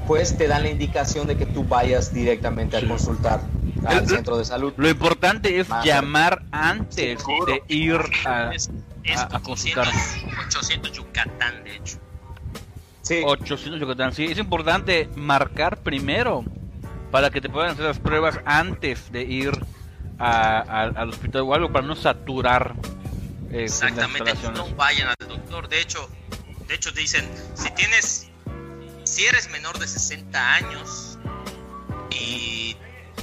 pues te dan la indicación de que tú vayas directamente a Sí. consultar al El- centro de salud. Lo importante es llamar antes de ir a, Es, es a- a consultar. 800, 800 Yucatán, de hecho. Sí, 800 Yucatán. Sí, es importante marcar primero para que te puedan hacer las pruebas antes de ir a- a- al hospital o algo para no saturar eh, Exactamente, no vayan al doctor. De hecho, de hecho dicen, si tienes, si eres menor de 60 años y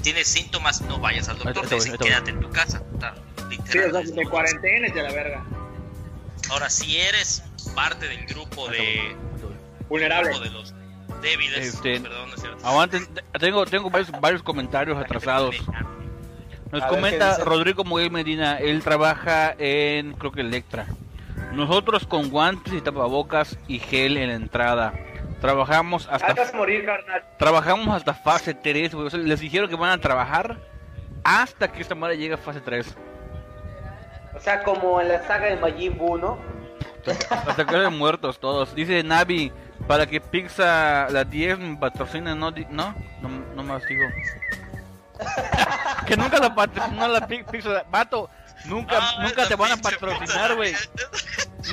tienes síntomas, no vayas al doctor. Te dicen, quédate en tu casa. Sí, literal. o sea, de cuarentena y de la verga. Ahora, si eres parte del grupo de, Vulnerable. de los débiles, Este, perdón, no. Aguanten, tengo, tengo varios, varios comentarios atrasados. Nos A ver, ¿qué comenta? Rodrigo Miguel Medina, él trabaja en, creo que Electra. Nosotros con guantes y tapabocas y gel en la entrada. Trabajamos hasta morir, carnal. trabajamos hasta fase 3, güey. O sea, les dijeron que van a trabajar hasta que esta madre llegue a fase 3. O sea, como en la saga de Majin Buu, ¿no? Hasta que queden muertos todos. Dice Navi, para que Pizza la 10 me patrocine, no, di- no, no, no más digo. que nunca la patrocinó la Pi- Pizza, vato. Nunca, Ah, nunca te van a patrocinar, güey.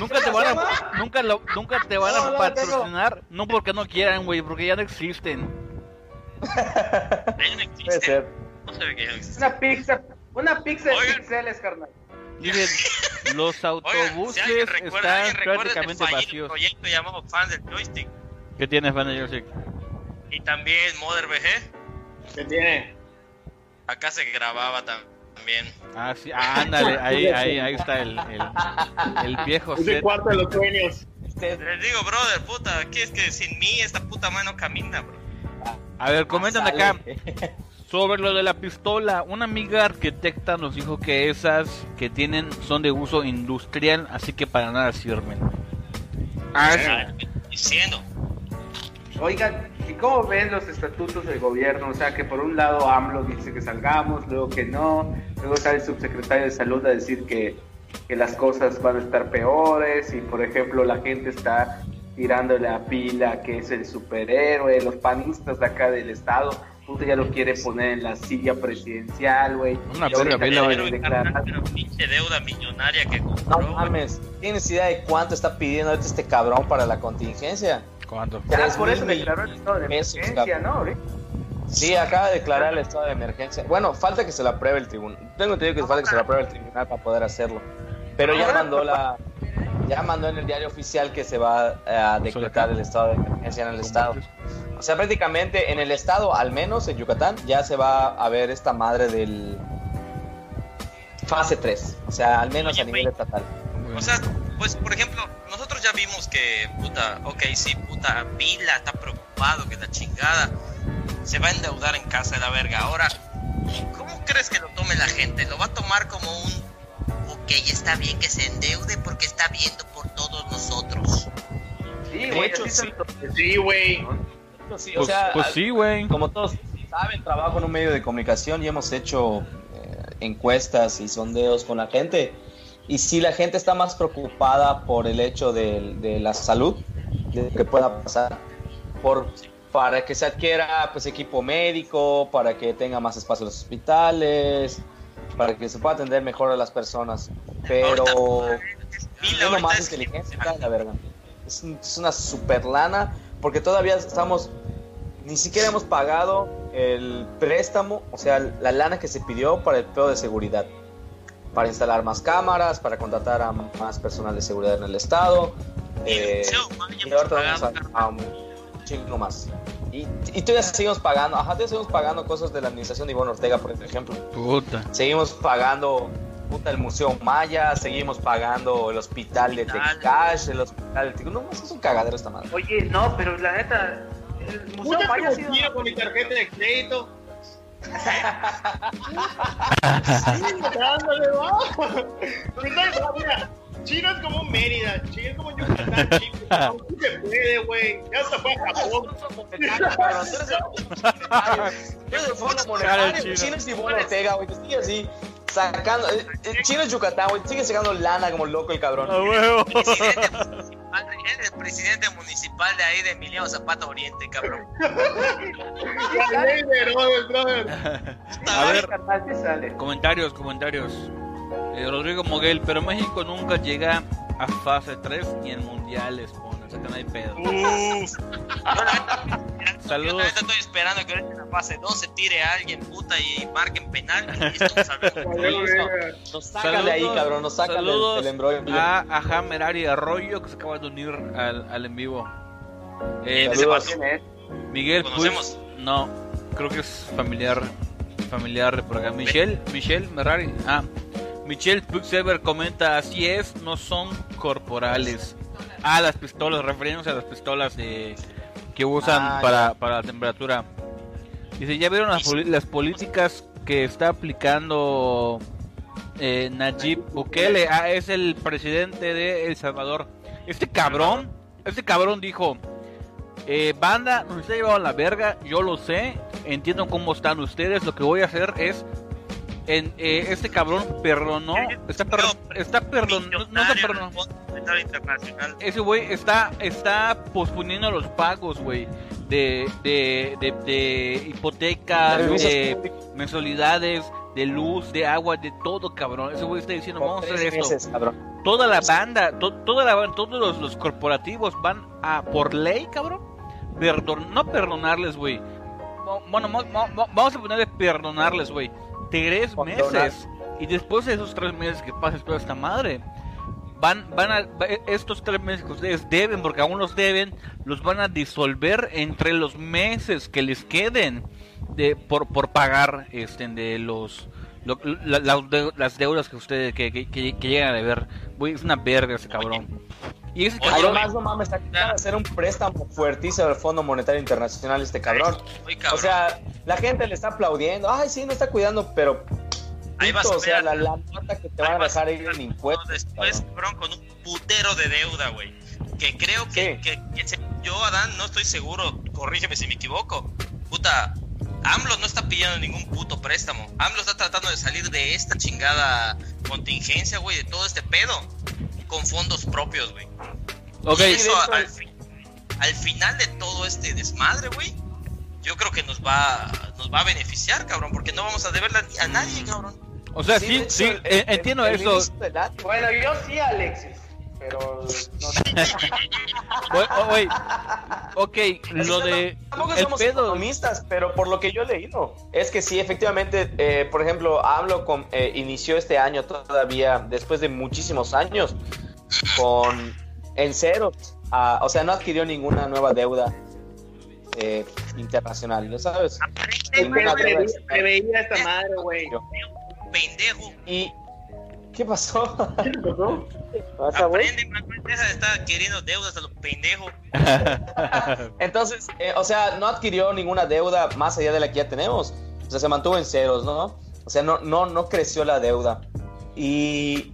Nunca te van a, nunca, lo- nunca te van No, a no, patrocinar, no porque no quieran, güey, porque ya no existen. Ya no Puede existe. ser. No se ve que ya no existe. Una pizza, una pizza de pixeles, carnal. Dice, los Oigan, si autobuses recuerda, están prácticamente vacíos. proyecto llamado Fans del Joystick. ¿Qué tienes, Van de Joystick? Y también Mother VG. ¿Qué tiene? Acá se grababa tam- también. Ah, sí, ah, ándale, ahí, ahí, ahí está el, el, el viejo Es el cuarto de los sueños. Les digo, brother, puta, aquí es que sin mí esta puta mano camina, bro. A ver, comentan Sale. acá sobre lo de la pistola. Una amiga arquitecta nos dijo que esas que tienen son de uso industrial, así que para nada sirven. Ah, sí. Diciendo. Oigan, ¿y cómo ven los estatutos del gobierno? O sea, que por un lado AMLO dice que salgamos, luego que no, luego sale el subsecretario de salud a decir que, que las cosas van a estar peores y, por ejemplo, la gente está tirándole a pila que es el superhéroe, los panistas de acá del estado, puta ya lo quiere poner en la silla presidencial, güey. Una verga, Pero pinche deuda millonaria que No compró. mames, ¿tienes idea de cuánto está pidiendo ahorita este cabrón para la contingencia? ¿Cuánto? Ya Tres por eso mil declaró el estado de emergencia, cabrón. ¿no? Sí, acaba de declarar el estado de emergencia. Bueno, falta que se lo apruebe el tribunal. Tengo entendido que falta que se lo apruebe el tribunal para poder hacerlo. Pero ya mandó la ya mandó en el diario oficial que se va a decretar el estado de emergencia en el estado. O sea, prácticamente en el estado, al menos en Yucatán, ya se va a ver esta madre del fase 3. O sea, al menos Oye, a nivel güey. estatal. O sea, pues por ejemplo, nosotros ya vimos que, puta, ok, sí, puta, Vila está preocupado, que la chingada se va a endeudar en casa de la verga. Ahora, ¿cómo crees que lo tome la gente? ¿Lo va a tomar como un, ok, está bien que se endeude porque está viendo por todos nosotros? Sí, güey, hecho, así son- Sí. Sí, o Pues, sea, pues sí, güey. como todos saben, trabajo en un medio de comunicación y hemos hecho eh, encuestas y sondeos con la gente. Y si la gente está más preocupada por el hecho de, de la salud, de lo que pueda pasar, por, para que se adquiera pues equipo médico, para que tenga más espacio en los hospitales, para que se pueda atender mejor a las personas. Pero es lo más inteligente, la verdad. Es, es una super lana, porque todavía estamos, ni siquiera hemos pagado el préstamo, o sea, la lana que se pidió para el pedo de seguridad. Para instalar más cámaras, para contratar a más personal de seguridad en el estado. eh, y ahorita vamos a, a un chingo más. Y, y todavía seguimos pagando, ajá, todavía seguimos pagando cosas de la administración de Ivonne Ortega, por ejemplo. Puta. Seguimos pagando puta, el Museo Maya, seguimos pagando el hospital de. Tecash, el hospital de No, es un cagadero esta madre. Oye, no, pero la neta, el Museo Maya ha sido... con mi tarjeta de crédito. Chino es como Mérida, Chino es como Yucatán, chico. No se puede, güey. Ya se fue a Japón. Monetario, el chino. chino es Ivonne Ortega, güey, que sigue así, sacando, eh, el chino es Yucatán, güey, sigue sacando lana como loco el cabrón. A huevo. Presidente municipal, eres el presidente municipal de ahí de Emiliano Zapata Oriente, cabrón. A ver, comentarios, comentarios. Eh, Rodrigo Moguel, pero México nunca llega a fase 3 ni en mundiales, o sea que no hay pedo. Yo Saludos. neta estoy esperando que ahorita en la fase 2 se tire a alguien puta y marquen penal y. Nos sacan de ahí, Saludos, cabrón, nos sacan del, saludos del embrollo. a, a Jamerari Arroyo que se acaba de unir al, al en vivo. Eh, Ese Saludos. Miguel ¿Conocemos? Puig, no, creo que es familiar familiar de por acá. Michelle, Michelle Merrari. Ah, Michelle Puigsever comenta, así es, no son corporales. Ah, las pistolas, refiriéndose a las pistolas de, que usan Ah, para, para la temperatura. Dice, ¿ya vieron las, políticas que está aplicando eh, Nayib Bukele ah, es el presidente de El Salvador. Este cabrón, este cabrón dijo, eh, banda, nos está llevando a la verga, yo lo sé, entiendo cómo están ustedes, lo que voy a hacer es en, eh, este cabrón perdonó, está, per, está perdonando, no está perdonando. Internacional. Ese güey está, está posponiendo los pagos, güey, de, de, de, de hipotecas, de mensualidades, de luz, de agua, de todo, cabrón. Ese güey está diciendo, vamos a hacer esto. Toda la banda, to- toda la, todos los, los corporativos van a, por ley, cabrón, perdon, no perdonarles, güey. No, Bueno, mo- mo- mo- vamos a ponerle perdonarles, güey. Tres meses. Y después de esos tres meses que pases toda esta madre, van, van a, va- estos tres meses que ustedes deben, porque aún los deben, los van a disolver entre los meses que les queden de, por, por pagar este, de los, lo- la- las de- las deudas que ustedes que, que, que- que llegan a deber. Es una verga ese cabrón. Y ese Oye, cabrón, Además, no mames, acaba de hacer un préstamo fuertísimo al Fondo Monetario Internacional este cabrón. Oye, cabrón. O sea, la gente le está aplaudiendo. Ay, sí, no está cuidando, pero. Ahí vas a o sea, ver la, la nota que te van a dejar a ir ver en impuestos. Después, cabrón. con un putero de deuda, güey. Que creo que, Sí. que, que se- yo, Adán, no estoy seguro, corrígeme si me equivoco. Puta, AMLO no está pidiendo ningún puto préstamo. AMLO está tratando de salir de esta chingada contingencia, güey, de todo este pedo, con fondos propios, güey. ok, Y eso al, fi- al final de todo este desmadre, güey, yo creo que nos va, nos va a beneficiar, cabrón, porque no vamos a deberla a nadie, cabrón. o sea, Sí, sí, el- eh, el- entiendo el eso. Bueno, yo sí, Alexis. Pero no sé. Güey, oh. Ok, lo de Tampoco el somos pedo. economistas, pero por lo que yo he leído, es que sí, efectivamente, eh, por ejemplo, AMLO con- eh, inició este año todavía, después de muchísimos años, con en cero. o sea, no adquirió ninguna nueva deuda eh, internacional, ¿lo sabes? Ninguna deuda veía esta madre, güey. Pendejo. ¿Y qué pasó? ¿Qué pasó? Aprende, de estar queriendo deudas a los pendejos. Entonces, eh, o sea, no adquirió ninguna deuda más allá de la que ya tenemos. O sea, se mantuvo en ceros, ¿no? O sea, no, no, no creció la deuda. Y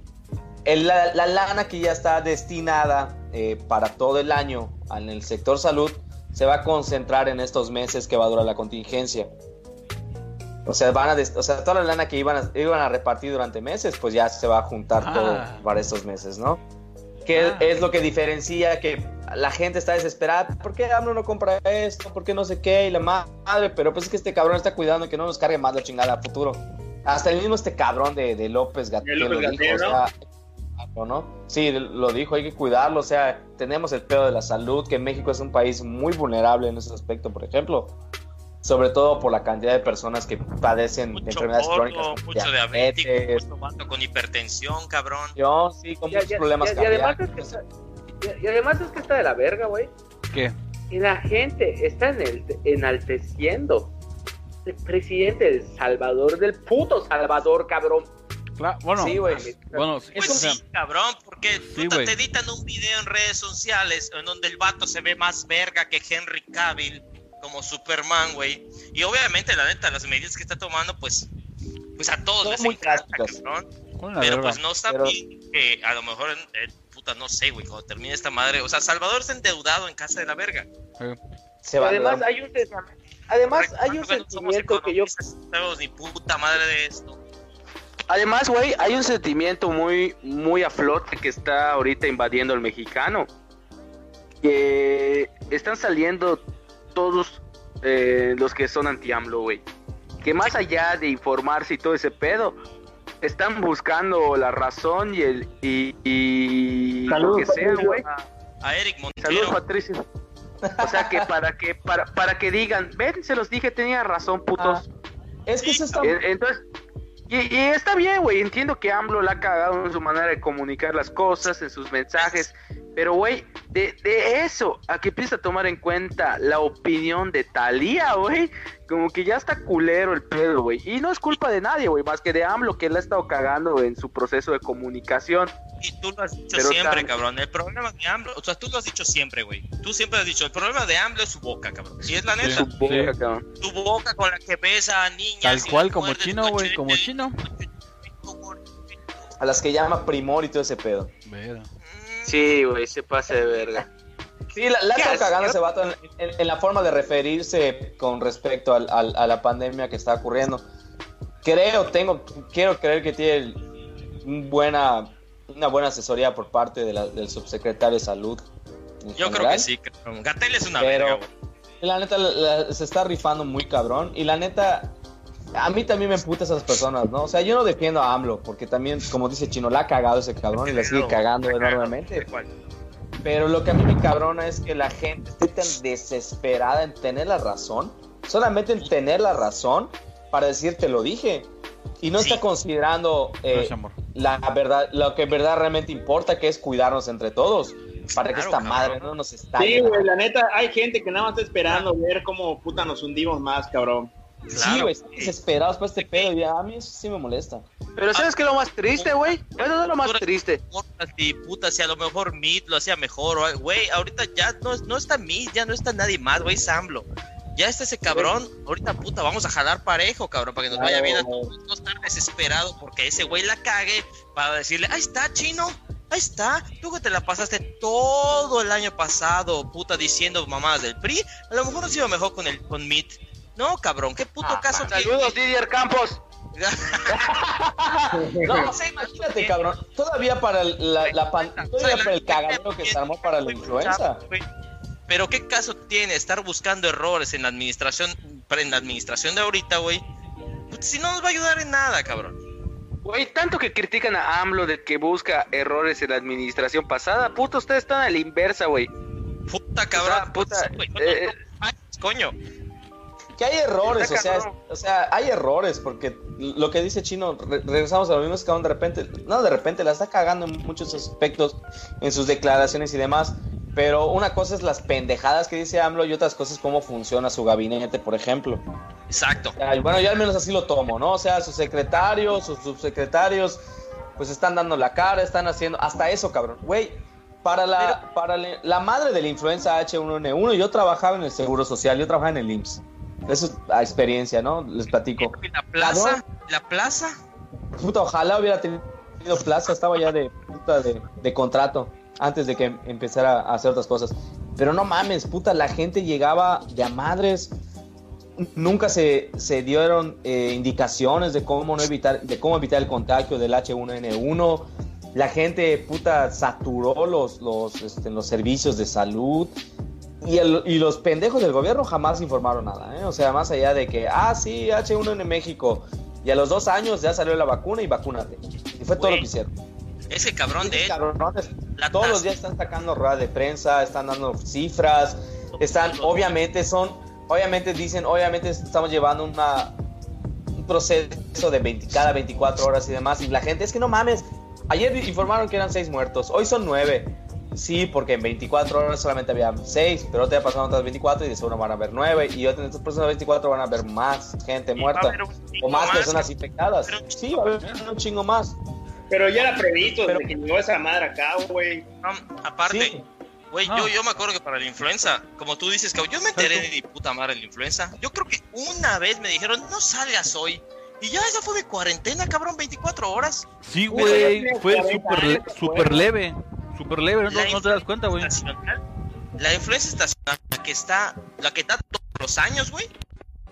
el- la, la lana que ya está destinada eh, para todo el año en el sector salud se va a concentrar en estos meses que va a durar la contingencia. O sea, van a des- o sea, toda la lana que iban a, iban a repartir durante meses, pues ya se va a juntar Ah. todo para estos meses, ¿no? Que Ah. es lo que diferencia que la gente está desesperada. ¿Por qué AMLO no compra esto? ¿Por qué no sé qué? Y la ma- madre, pero pues es que este cabrón está cuidando que no nos cargue más la chingada a futuro. Hasta el mismo este cabrón de, de López Gatell De lo dijo, o sea, ¿no? ¿no? Sí, lo dijo, hay que cuidarlo, o sea, tenemos el pedo de la salud, que México es un país muy vulnerable en ese aspecto, por ejemplo, sobre todo por la cantidad de personas que padecen de Mucho enfermedades gordo, crónicas, mucho diabético, diabetes, mucho vato con hipertensión, cabrón. yo, sí, con Ya- muchos ya- problemas y además es que está- y- y además es que está de la verga, güey. ¿Qué? Y la gente está en el, enalteciendo el presidente del Salvador, del puto Salvador, cabrón. Cla- bueno, Sí, güey. bueno, sí, Pues o sea, sí, cabrón, porque Sí, puta, te editan un video en redes sociales en donde el vato se ve más verga que Henry Cavill como Superman, güey. Y obviamente, la neta, las medidas que está tomando, pues, pues a todos Son les muy encanta, cabrón. Pero pues no está Pero- bien que a lo mejor, puta, no sé, güey, cuando termine esta madre. O sea, Salvador está endeudado en casa de la verga. Se va a además dar- hay un además hay un sentimiento que yo no sabemos ni puta madre de esto. Además, güey, hay un sentimiento muy, muy a flote que está ahorita invadiendo el mexicano. Que están saliendo todos eh, los que son anti-AMLO, güey. Que más allá de informarse y todo ese pedo, están buscando la razón y el y, y lo Saludos, que sea, güey. A Eric Saludos, Montero. Patricio. O sea que para que para, para que digan, ven, se los dije, tenía razón, putos. Es que eso está... Entonces, y, y está bien, güey. Entiendo que AMLO la ha cagado en su manera de comunicar las cosas, en sus mensajes. Pero, güey, de, de eso a que empieza a tomar en cuenta la opinión de Talía, güey, como que ya está culero el pedo, güey. Y no es culpa de nadie, güey, más que de AMLO, que él ha estado cagando en su proceso de comunicación. Y tú lo has dicho Pero siempre, tan- cabrón. El problema de AMLO, o sea, tú lo has dicho siempre, güey. Tú siempre has dicho, el problema de AMLO es su boca, cabrón. Y es la neta. Su boca, cabrón. Tu boca con la que besa a niñas. Tal cual como chino, güey, como chino. A las que llama primor y todo ese pedo. Verga. Sí, güey, se pasa de verga. Sí, la, la ¿Qué está cagando ese vato en, en- en la forma de referirse con respecto al- al- a la pandemia que está ocurriendo. Creo, tengo, quiero creer que tiene un buena, una buena asesoría por parte de la- del subsecretario de salud. Yo creo que sí, cabrón. Gatel es una Pero- verga. La neta la- la- se está rifando muy cabrón. Y la neta, a mí también me emputa esas personas, ¿no? O sea, yo no defiendo a AMLO, porque también, como dice Chino, la ha cagado ese cabrón y la sigue cagando enormemente. Pero lo que a mí me cabrona es que la gente esté tan desesperada en tener la razón, solamente en tener la razón para decir te lo dije. Y no Sí. está considerando eh, Gracias, amor. la verdad, lo que en verdad realmente importa, que es cuidarnos entre todos, para que esta cabrón. madre no nos estalle. Sí, güey, la neta, hay gente que nada más está esperando ver cómo puta nos hundimos más, cabrón. Sí, güey, están desesperados por este pedo y a mí eso sí me molesta. Pero ¿sabes qué es lo más triste, güey? Eso no es lo más triste. Puta, si, puta, si a lo mejor Meat lo hacía mejor, güey, ahorita ya no, no está Meat, ya no está nadie más, güey, es AMLO. Ya está ese cabrón, ahorita puta, vamos a jalar parejo, cabrón, para que nos vaya bien a todos, no estar desesperado porque ese güey la cague, para decirle, ahí está, chino, ahí está, tú que te la pasaste todo el año pasado, puta, diciendo mamadas del PRI, a lo mejor ha sido mejor con el con Meat. No, cabrón, qué puto caso tiene? Saludos, Didier Campos. No, sí, imagínate, cabrón. Todavía para el- la, la pan- todavía para el cagadero que se armó para la influenza. Pero qué caso tiene estar buscando errores en la administración, en la administración de ahorita, güey. Pues, Si no nos va a ayudar en nada, cabrón. Güey, tanto que critican a AMLO de que busca errores en la administración pasada. Puta, ustedes están a la inversa, güey. Puta cabrón. sea, puta, pues, eh, no, coño. Que hay errores, o sea, es- o sea, hay errores, porque lo que dice Chino, re- regresamos a lo mismo, es que aún de repente, no de repente, la está cagando en muchos aspectos, en sus declaraciones y demás, pero una cosa es las pendejadas que dice AMLO y otras cosas cómo funciona su gabinete, por ejemplo. Exacto. O sea, y bueno, yo al menos así lo tomo, ¿no? O sea, sus secretarios, sus subsecretarios, pues están dando la cara, están haciendo, hasta eso, cabrón. Güey, para la, para la, la madre de la influenza H1N1, yo trabajaba en el Seguro Social, yo trabajaba en el IMSS. Eso es a experiencia, ¿no? Les platico. La plaza, la plaza. Puta, ojalá hubiera tenido plaza, estaba ya de, puta, de, de contrato antes de que empezara a hacer otras cosas. Pero no mames, puta, la gente llegaba de a madres. Nunca se, se dieron eh, indicaciones de cómo no evitar, de cómo evitar el contagio del H1N1. La gente, puta, saturó los, los, este, los servicios de salud. Y, el- y los pendejos del gobierno jamás informaron nada, ¿eh? O sea, más allá de que, ah, sí, H1 en México. Y a los dos años ya salió la vacuna y vacúnate. Y fue todo lo que hicieron. Ese cabrón de cabrones la todos los días están sacando rueda de prensa, están dando cifras, están, obviamente son, obviamente dicen, obviamente estamos llevando una, un proceso de 20, cada 24 horas y demás, y la gente, es que no mames, ayer informaron que eran 6 muertos, hoy son 9, sí, porque en 24 horas solamente había 6, pero te pasaron otras 24 y de seguro van a haber 9, y en estas próximas 24 van a haber más gente muerta, o más personas que- infectadas, pero sí, va a haber un chingo más. Pero ya era previsto Pero- desde que llegó esa madre acá, güey. No, aparte, Sí. güey, yo, yo me acuerdo que para la influenza, como tú dices, cabrón, yo me enteré de mi puta madre de la influenza. Yo creo que una vez me dijeron, no salgas hoy. Y ya, esa fue mi cuarentena, cabrón, 24 horas. Sí, güey, fue 40 súper le- güey. leve. Súper leve, no, te das cuenta, güey. estacional, la influenza estacional, la que está, la que está todos los años, güey,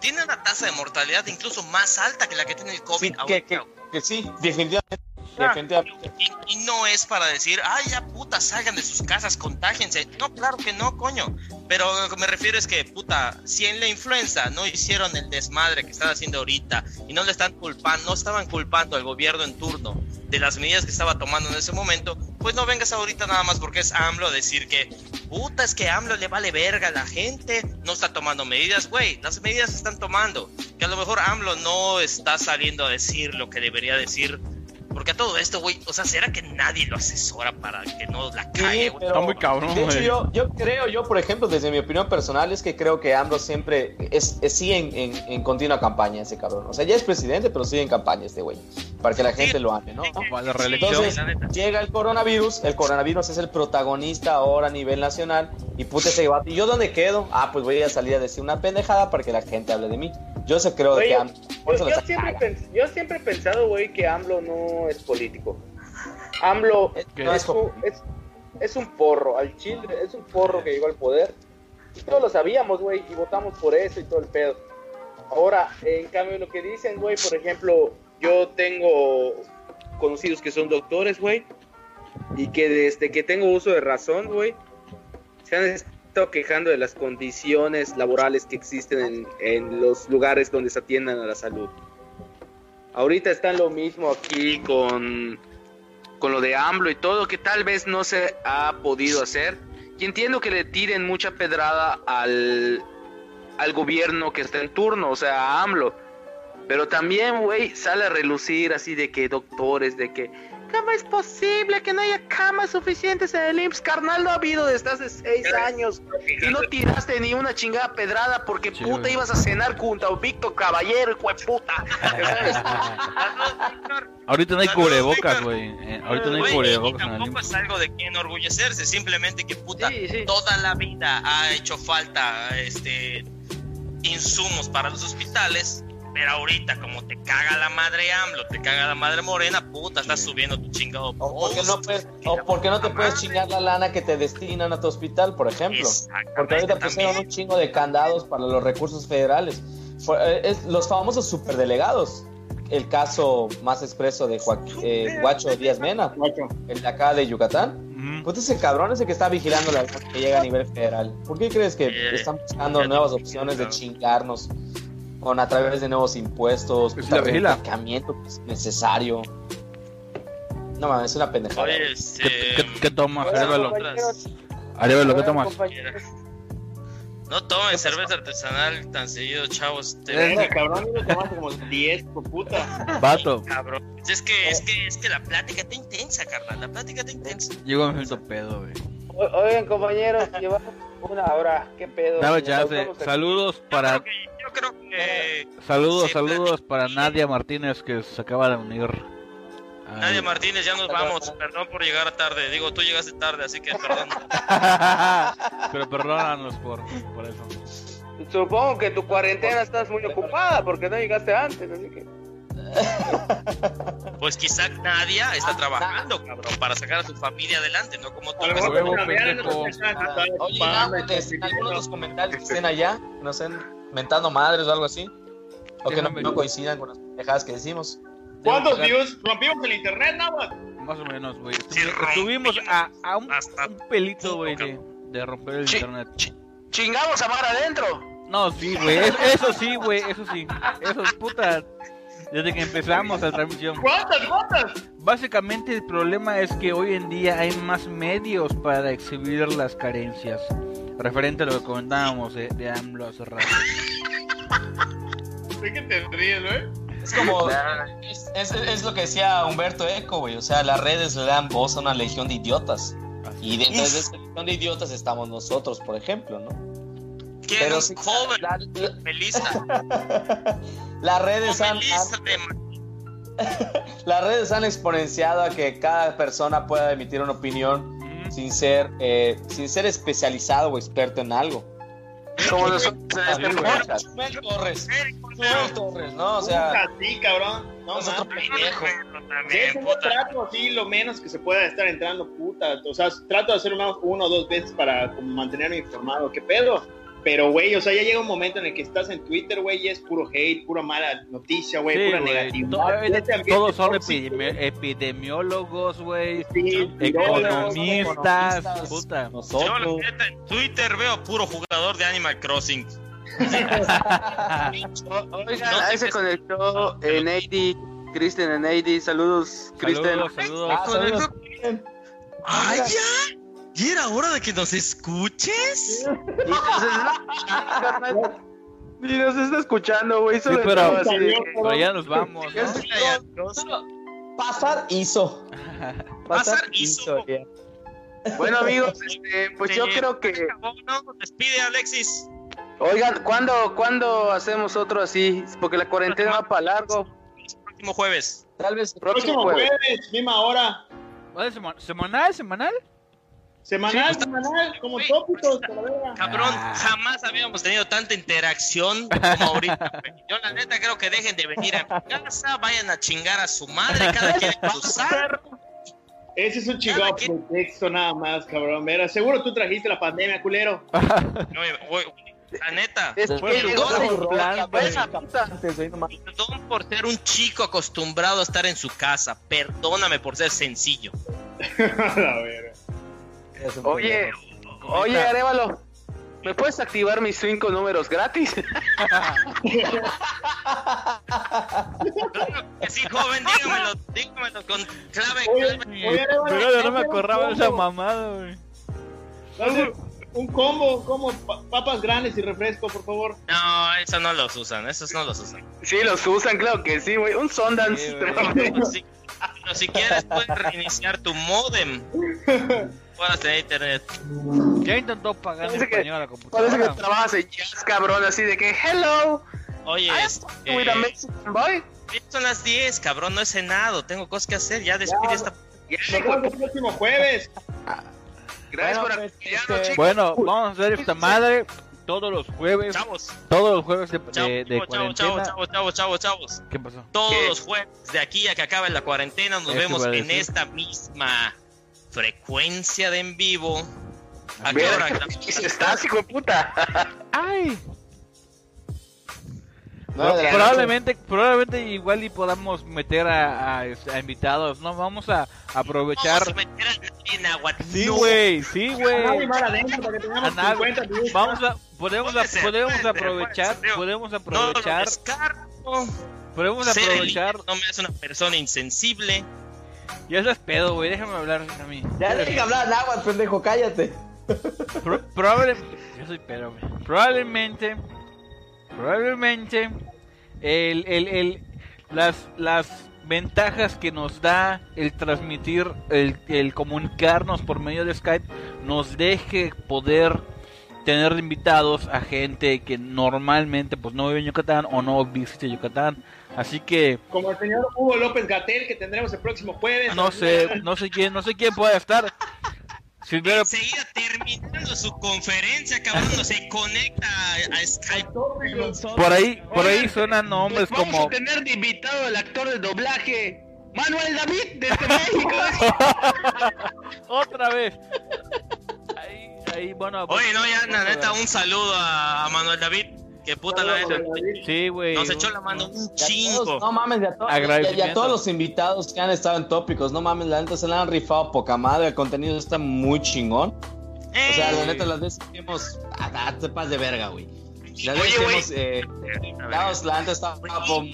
tiene una tasa de mortalidad incluso más alta que la que tiene el COVID. Sí, que, que- sí, definitivamente. Ah, definitivamente. Y, y no es para decir, ay, ya puta, salgan de sus casas, contágense. No, claro que no, coño. Pero lo que me refiero es que, puta, si en la influenza no hicieron el desmadre que están haciendo ahorita y no le están culpando, no estaban culpando al gobierno en turno de las medidas que estaba tomando en ese momento, pues no vengas ahorita nada más porque es AMLO decir que, puta, es que AMLO le vale verga a la gente, no está tomando medidas, güey, las medidas se están tomando. Que a lo mejor AMLO no está saliendo a decir lo que debería decir Porque a todo esto, güey, o sea, ¿será que nadie lo asesora para que no la Sí, güey? pero- Está muy cabrón, De hecho, güey. yo, yo creo, yo por ejemplo, desde mi opinión personal, es que creo que AMLO siempre es, es sí en, en, en continua campaña ese cabrón. O sea, ya es presidente, pero sigue en campaña este güey. Para que la gente lo ame, ¿no? Para la reelección. Entonces, la neta. llega el coronavirus, el coronavirus es el protagonista ahora a nivel nacional, y puta ese debate. ¿Y yo dónde quedo? Ah, pues voy a salir a decir una pendejada para que la gente hable de mí. Yo eso creo de Oye, que AMLO. por Yo, siempre pens- yo siempre he pensado, güey, que AMLO no es político. AMLO Es- un, es, es un porro, al Chile es un porro que llegó al poder. Y todos lo sabíamos, güey, y votamos por eso y todo el pedo. Ahora, en cambio, lo que dicen, güey, por ejemplo, yo tengo conocidos que son doctores, güey, y que desde que tengo uso de razón, güey, se han estado quejando de las condiciones laborales que existen en, en los lugares donde se atiendan a la salud. Ahorita está lo mismo aquí con, con lo de AMLO y todo, que tal vez no se ha podido hacer. Y entiendo que le tiren mucha pedrada al, al gobierno que está en turno, o sea, a AMLO. Pero también, güey, sale a relucir así de que doctores, de que ¿cómo es posible que no haya camas suficientes en el IMSS? Carnal, no ha habido desde hace seis años. Y no tiraste ni una chingada pedrada porque puta ibas a cenar junto a Víctor Caballero, hijo de puta. Ahorita no hay cubrebocas, güey. Eh, ahorita no hay y cubrebocas el tampoco es algo de que enorgullecerse, simplemente que puta, Sí, sí. toda la vida ha hecho falta este insumos para los hospitales, pero ahorita como te caga la madre AMLO, te caga la madre Morena, puta, estás subiendo tu chingado O porque, no puedes, o porque no te puedes chingar la lana que te destinan a tu hospital, por ejemplo. Porque ahorita pusieron un chingo de candados para los recursos federales. Fue- eh, es- los famosos superdelegados. El caso más expreso de Joaquín, eh, Guacho Díaz Mena, Guacho. el de acá de Yucatán. Ujú. Pues ese cabrón es el que está vigilando la que llega a nivel federal. ¿Por qué crees que Eh, están buscando nuevas opciones de chingarnos con a través de nuevos impuestos, Pues puta, la vigila. blanqueamiento que es necesario? No mames, es una pendejada. Oye, este, ¿Qué, qué, qué tomas, Hola, Arevalo? compañeros. Arevalo, ¿qué tomas? no tomen cerveza artesanal tan seguido, chavos. Te Venga, cabrón, yo tomaste como 10, hijo puta. Vato, cabrón. Es que, es que, es que la plática está intensa, carnal. La plática está intensa. llego me siento pedo, güey. Oigan, compañeros, llevamos una hora. ¿Qué pedo? Dame chance. Saludos para. Yo creo que Saludos, Sí, saludos para Nadia Martínez que se acaba de unir. Nadia Martínez, ya nos vamos. Perdón por llegar tarde. Digo, tú llegaste tarde, así que perdón. Pero perdónanos por, por eso. Supongo que tu cuarentena estás muy ocupada porque no llegaste antes, así que. Pues quizá Nadia está trabajando, cabrón, para sacar a su familia adelante, no como tú. Te no sé, Oye, estás en algunos de los comentarios que estén allá, nos estén mentando madres o algo así, o que no, no coincidan con las pendejadas que decimos. ¿Cuántos views? Rompimos el internet, ¿no, güey? Más o menos, güey. Estuvimos a, a un, Hasta un pelito, güey, de, de romper el Sí. internet. Chingamos a Mar adentro. No, sí, güey. es- Eso sí, güey. Eso sí. Eso es puta. Desde que empezamos la transmisión. ¿Cuántas, cuántas? Básicamente el problema es que hoy en día hay más medios para exhibir las carencias. Referente a lo que comentábamos de, de AMLO hace rato. ¿De qué te ríes, güey? Es como, es, es- es lo que decía Humberto Eco, güey, o sea, las redes le dan voz a una legión de idiotas. Y dentro de esa legión de idiotas estamos nosotros, por ejemplo, ¿no? ¿Quién Pero es joven? la- Melissa. Las redes han, Melissa han- las redes han exponenciado a que cada persona pueda emitir una opinión sin ser, eh, sin ser especializado o experto en algo. Como nosotros Sí, podcast. Chumel Torres, Chumel Torres, ¿no? O sea, sí, cabrón. No, es otro mames. pendejo. Sí, También, sí, yo puta. trato así lo menos que se pueda estar entrando, puta. O sea, trato de hacerlo menos uno o dos veces para como, mantenerme informado. ¿Qué pedo? Pero, güey, o sea, ya llega un momento en el que estás en Twitter, güey, y es puro hate, pura mala noticia, güey, Sí, pura negatividad. Ese ambiente Todos son epidemi- epidemiólogos, güey. sí, Economistas, economistas, puta. Yo, Nosotros. la neta, en Twitter veo puro jugador de Animal Crossing. Oigan, ahí se conectó en AD, Kristen en AD. Saludos, Kristen. Saludos, saludos. Ah, saludos. ¡Ay, ya! ¿Y era hora de que nos escuches? Y nos está- Ni nos está escuchando, güey. Sí, pero- así ya nos vamos, ¿no? Pasar hizo. Pasar hizo. Bueno, amigos, este, pues yo Eh, creo que. ¿no? Despide, Alexis. Oigan, ¿cuándo, ¿cuándo hacemos otro así? Porque la cuarentena va para largo. Próximo jueves. Tal vez Próximo Próximo jueves. jueves, misma hora. ¿Vale, sema- ¿Semanal? ¿Semanal? Semanal, Sí, semanal, como Güey, tópicos, a la verga. Cabrón, Ah. jamás habíamos tenido tanta interacción como ahorita. Yo la neta creo que dejen de venir a mi casa, vayan a chingar a su madre, cada quien en su saco. Ese es un chingado quien- pretexto nada más, cabrón. Mira, seguro tú trajiste la pandemia, culero. No, la neta, Es que plan, perdón por ser un chico acostumbrado a estar en su casa. Perdóname por ser sencillo. a la verga. Oye, oye, Arevalo, ¿me puedes activar mis cinco números gratis? Claro que sí, joven, dígamelo, dígamelo con clave. Oye, clave. oye, Arevalo, Pero no me acordaba de esa combo. mamada, güey. Un combo, un combo, pa- papas grandes y refresco, por favor. No, eso no los usan, esos no los usan. Sí, los usan, claro que sí, güey. Un Sundance. Sí, güey. Pero si, pero si quieres, puedes reiniciar tu modem. Puedas tener internet. Ya intentó pagar en Parece que- español a la Parece que computadora. trabajas en jazz, cabrón, así de que, hello, Oye, este, am with a Mexican boy. son las 10, cabrón, no he cenado. Tengo cosas que hacer. Ya despide esta. Ya, Nos vemos el próximo jueves. Gracias Bueno, por pues, acompañarnos, este, chicos. Bueno, vamos a hacer esta madre todos los jueves. Chavos, Todos los jueves de, chavos, de, de chavos, cuarentena. chavos, chavos, chavos, chavos. ¿Qué pasó? Todos ¿Qué? los jueves de aquí a que acabe la cuarentena nos Eso vemos a en esta misma frecuencia de en vivo. ¿A qué hora? ¿qué estás, hijo de puta? ¡Ay! No, probablemente, probablemente igual y podamos meter a, a, a invitados, ¿no? Vamos a aprovechar. Vamos a meter a nadie en agua. Sí, No. güey, sí, Nadie güey. más adentro para que tengamos A nadie. 50 views. Vamos a, podemos, a- podemos aprovechar, podemos No aprovechar, descarto. podemos aprovechar. no me hace una persona insensible. Ya eso es pedo, güey, déjame hablar a mí. Ya deja de hablar en agua, pendejo, cállate. Pro- probablemente, yo soy pedo, güey. Probablemente, probablemente, el, el, el, las, las ventajas que nos da el transmitir, el, el comunicarnos por medio de Skype, nos deje poder tener invitados a gente que normalmente pues no vive en Yucatán o no visita Yucatán. Así que Como el señor Hugo López Gatel, que tendremos el próximo jueves. no sé, no sé quién, no sé quién puede estar. Silvero, Enseguida terminando su conferencia, cabrón, se conecta a, a Skype. por ahí, por ahí suenan nombres Vamos como a tener de invitado al actor de doblaje, Manuel David, desde México. Otra vez. Ahí, ahí, bueno. Oye, no, ya, la vamos neta, un saludo a Manuel David. Que puta la neta. Sí, güey. Nos echó la mano un todos- chingo. no mames, y a, todos, y a- y a Agradecimiento. todos los invitados que han estado en tópicos, no mames, la neta se la han rifado poca madre, el contenido está muy chingón. O sea, la neta, las veces que hemos. Ah, te pasas de verga, güey. Las Oye, veces que hemos. Eh, la neta está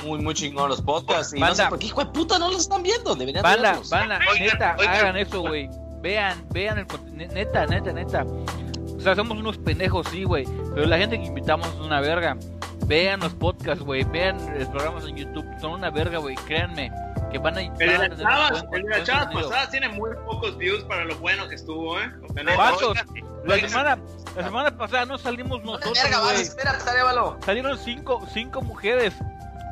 muy, muy chingón los podcasts. Y no Banda. sé por qué, hijo de puta, no los están viendo. Deberían Banda, verlos. banda, Oigan, neta, oigan. hagan eso, güey. Vean, vean el conte- ne- neta, neta, neta. O sea, somos unos pendejos, sí, güey. Pero la gente que invitamos es una verga. Vean los podcasts, güey. Vean los programas en YouTube. Son una verga, güey. Créanme. Que van a. El de las chavas, el de las pasadas tiene muy pocos views para lo bueno que estuvo, ¿eh? O sea, no- Vatos, la semana, la semana pasada no salimos No nosotros, verga, güey. espérate, Arevalo. Salieron cinco, cinco mujeres.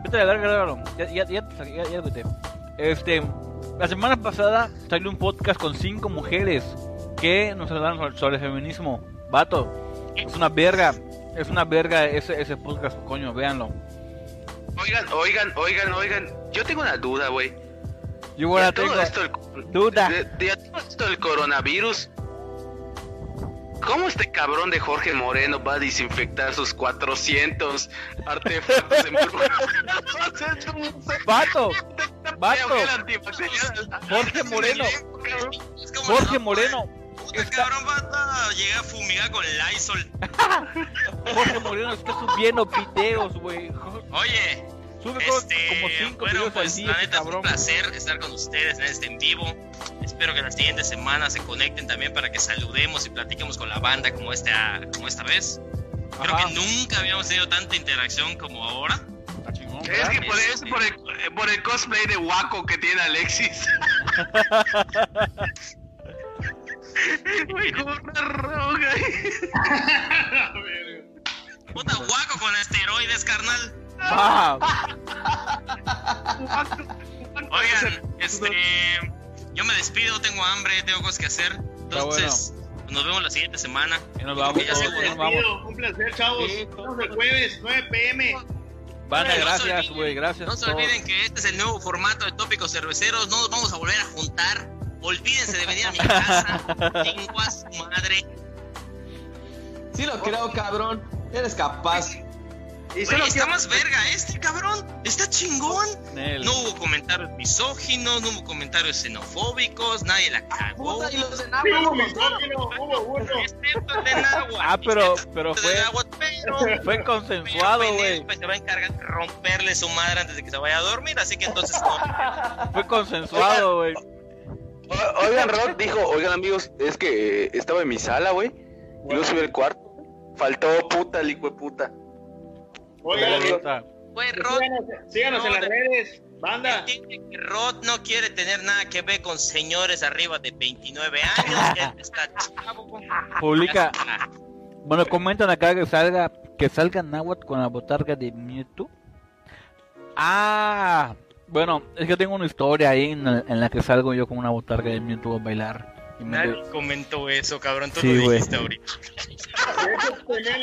Vete a la verga, Álvaro. Ya, ya, ya, ya, ya vete. Este, la semana pasada salió un podcast con cinco mujeres que nos hablaron sobre, sobre feminismo. Vato, es una verga. Es una verga ese, ese podcast, coño, véanlo. Oigan, oigan, oigan, oigan. Yo tengo una duda, güey. Yo ahora tengo esto duda. De, de todo esto del coronavirus. ¿Cómo este cabrón de Jorge Moreno va a desinfectar sus 400 artefactos en Vato, vato. Jorge Moreno, Jorge Moreno, Está- cabrón, llega a fumigar con Lysol. Jorge Moreno está subiendo videos, güey. Oye, Sube como, este, como cinco bueno, videos al pues día, la ese neta fue un cabrón. placer estar con ustedes en este en vivo. Espero que la siguiente semana se conecten también para que saludemos y platiquemos con la banda como esta, como esta vez. Creo Ajá. que nunca habíamos tenido tanta interacción como ahora. Chingón. Es que por, es por, el, por el cosplay de Waco que tiene Alexis. Güey, como una roca. Puta guaco con esteroides, carnal. Ah, Oigan, este. Yo me despido, tengo hambre, tengo cosas que hacer. Entonces, nos vemos la siguiente semana. y nos vamos Ya se todos, nos vamos. Un placer, chavos. Sí, Nos el jueves, 9 pm. Banda, No se gracias, güey, gracias. No se olviden que este es el nuevo formato de Tópicos Cerveceros. No nos vamos a volver a juntar. Olvídense de venir a mi casa. Tengo a su madre. Sí lo creo, cabrón. Eres capaz. Y Oye, está quiero- más verga este, cabrón. Está chingón. Nel. No hubo comentarios misóginos, no hubo comentarios xenofóbicos, nadie la cagó. Puta, y los Sí, enanos hubo como misógino, hubo uno. Excepto el de. Ah, pero, pero de fue, pero- fue consensuado, güey. Penélope se va a encargar de romperle su madre antes de que se vaya a dormir, así que entonces no. Fue consensuado, güey. O- Oigan, Rod dijo, oigan amigos, es que eh, estaba en mi sala, güey. Y luego subí al cuarto. Faltó puta, el hijo de puta. Oigan, Puta. Rod. síganos, síganos en las redes, banda. Entiende que Rod no quiere tener nada que ver con señores arriba de 29 años. Está chavo. Publica. Bueno, comentan acá que salga que salga Nahuatl con la botarga de Mewtwo. Ah, bueno, es que tengo una historia ahí en la, en la que salgo yo con una botarga de Mewtwo a bailar. Y me- Nadie comentó eso, cabrón. Tú Sí, lo güey. dijiste ahorita.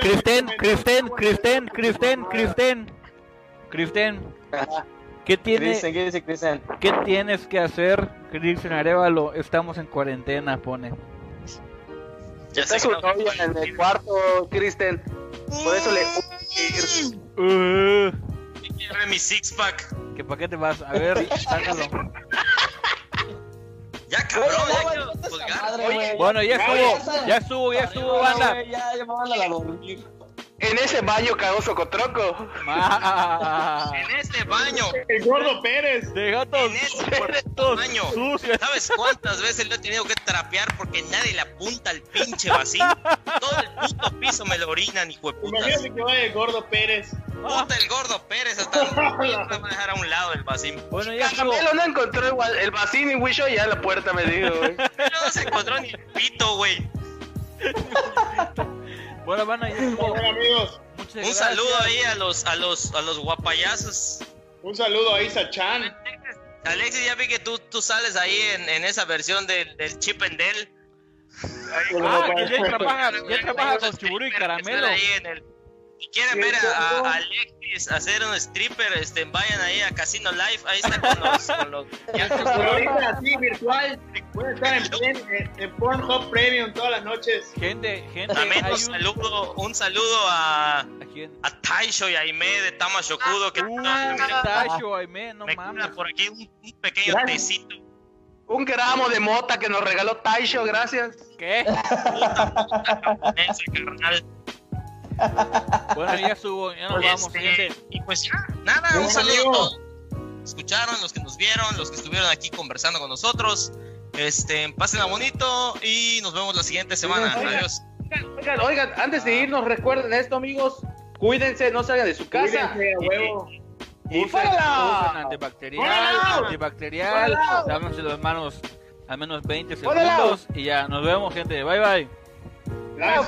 Cristen, Cristen, Cristen, Cristen, Cristen, Cristen, ¿qué tiene, ¿qué dice Cristian? qué tienes que hacer, Cristian Arevalo? Estamos en cuarentena, pone. Ya Está su novia en el cuarto, Kristen. Por eso le... Uh, Mi six pack. ¿Que para qué te vas? A ver, sácalo. Ya, cabrón, Oye, ya no, quiero güey, colgar. madre, güey. Bueno, ya estuvo, ya estuvo, ya estuvo, banda. Güey, Ya, ya me van a dormir. En ese baño cagó Socotroco. El gordo Pérez. De gatos, sucios. ¿Sabes cuántas veces lo he tenido que trapear porque nadie le apunta al pinche vacío? Todo el puto piso me lo orinan, hijo de putas. Imagínate que vaya el gordo Pérez. Puta el gordo Pérez hasta me va a dejar a un lado el vacío. Bueno, ya. Caramelo no encontró igual el vacío y Wisho ya a la puerta me dijo, güey. No se encontró ni el pito, güey. Bueno, bueno, ya estuvo. Bueno, amigos, Muchas Un gracias. saludo ahí a los, a los, a los guapayazos. Un saludo a Isa Chan. Alexis, ya vi que tú, tú sales ahí en, en esa versión del, del Chip and Dale. Ah, que ya trabaja, ya trabaja con Chiburu y Caramelo. sale ahí en el- Si quieren ver a, a- Alexis hacer un stripper, este, vayan ahí a Casino Live, ahí está con los... Con los ahorita así virtual, puede estar en, en, en Pornhub Premium todas las noches. Gente, gente, También un saludo, un saludo a, ¿A quién? a Taisho y Aime de Tama Shokudo que Uh, Tacho, Aime, no me mames. por aquí un, un pequeño Gracias. tecito. Un gramo de mota que nos regaló Taisho, gracias. ¿Qué? Ese carnal. Bueno, ya estuvo, ya nos vamos, Este, gente. y pues ya, nada, un saludo. Escucharon, los que nos vieron, los que estuvieron aquí conversando con nosotros. Este, pásenla bonito y nos vemos la siguiente semana. Oigan. Adiós. Oigan, oigan, antes de irnos, recuerden esto, amigos. Cuídense, no salgan de su casa. Cuídense, huevo. Y Usen, ¡Fuera! usen antibacterial, ¡Fuera! antibacterial, ¡Fuera! lávense las manos al menos 20 ¡Fuera! segundos y ya, nos vemos gente, bye bye. Gracias,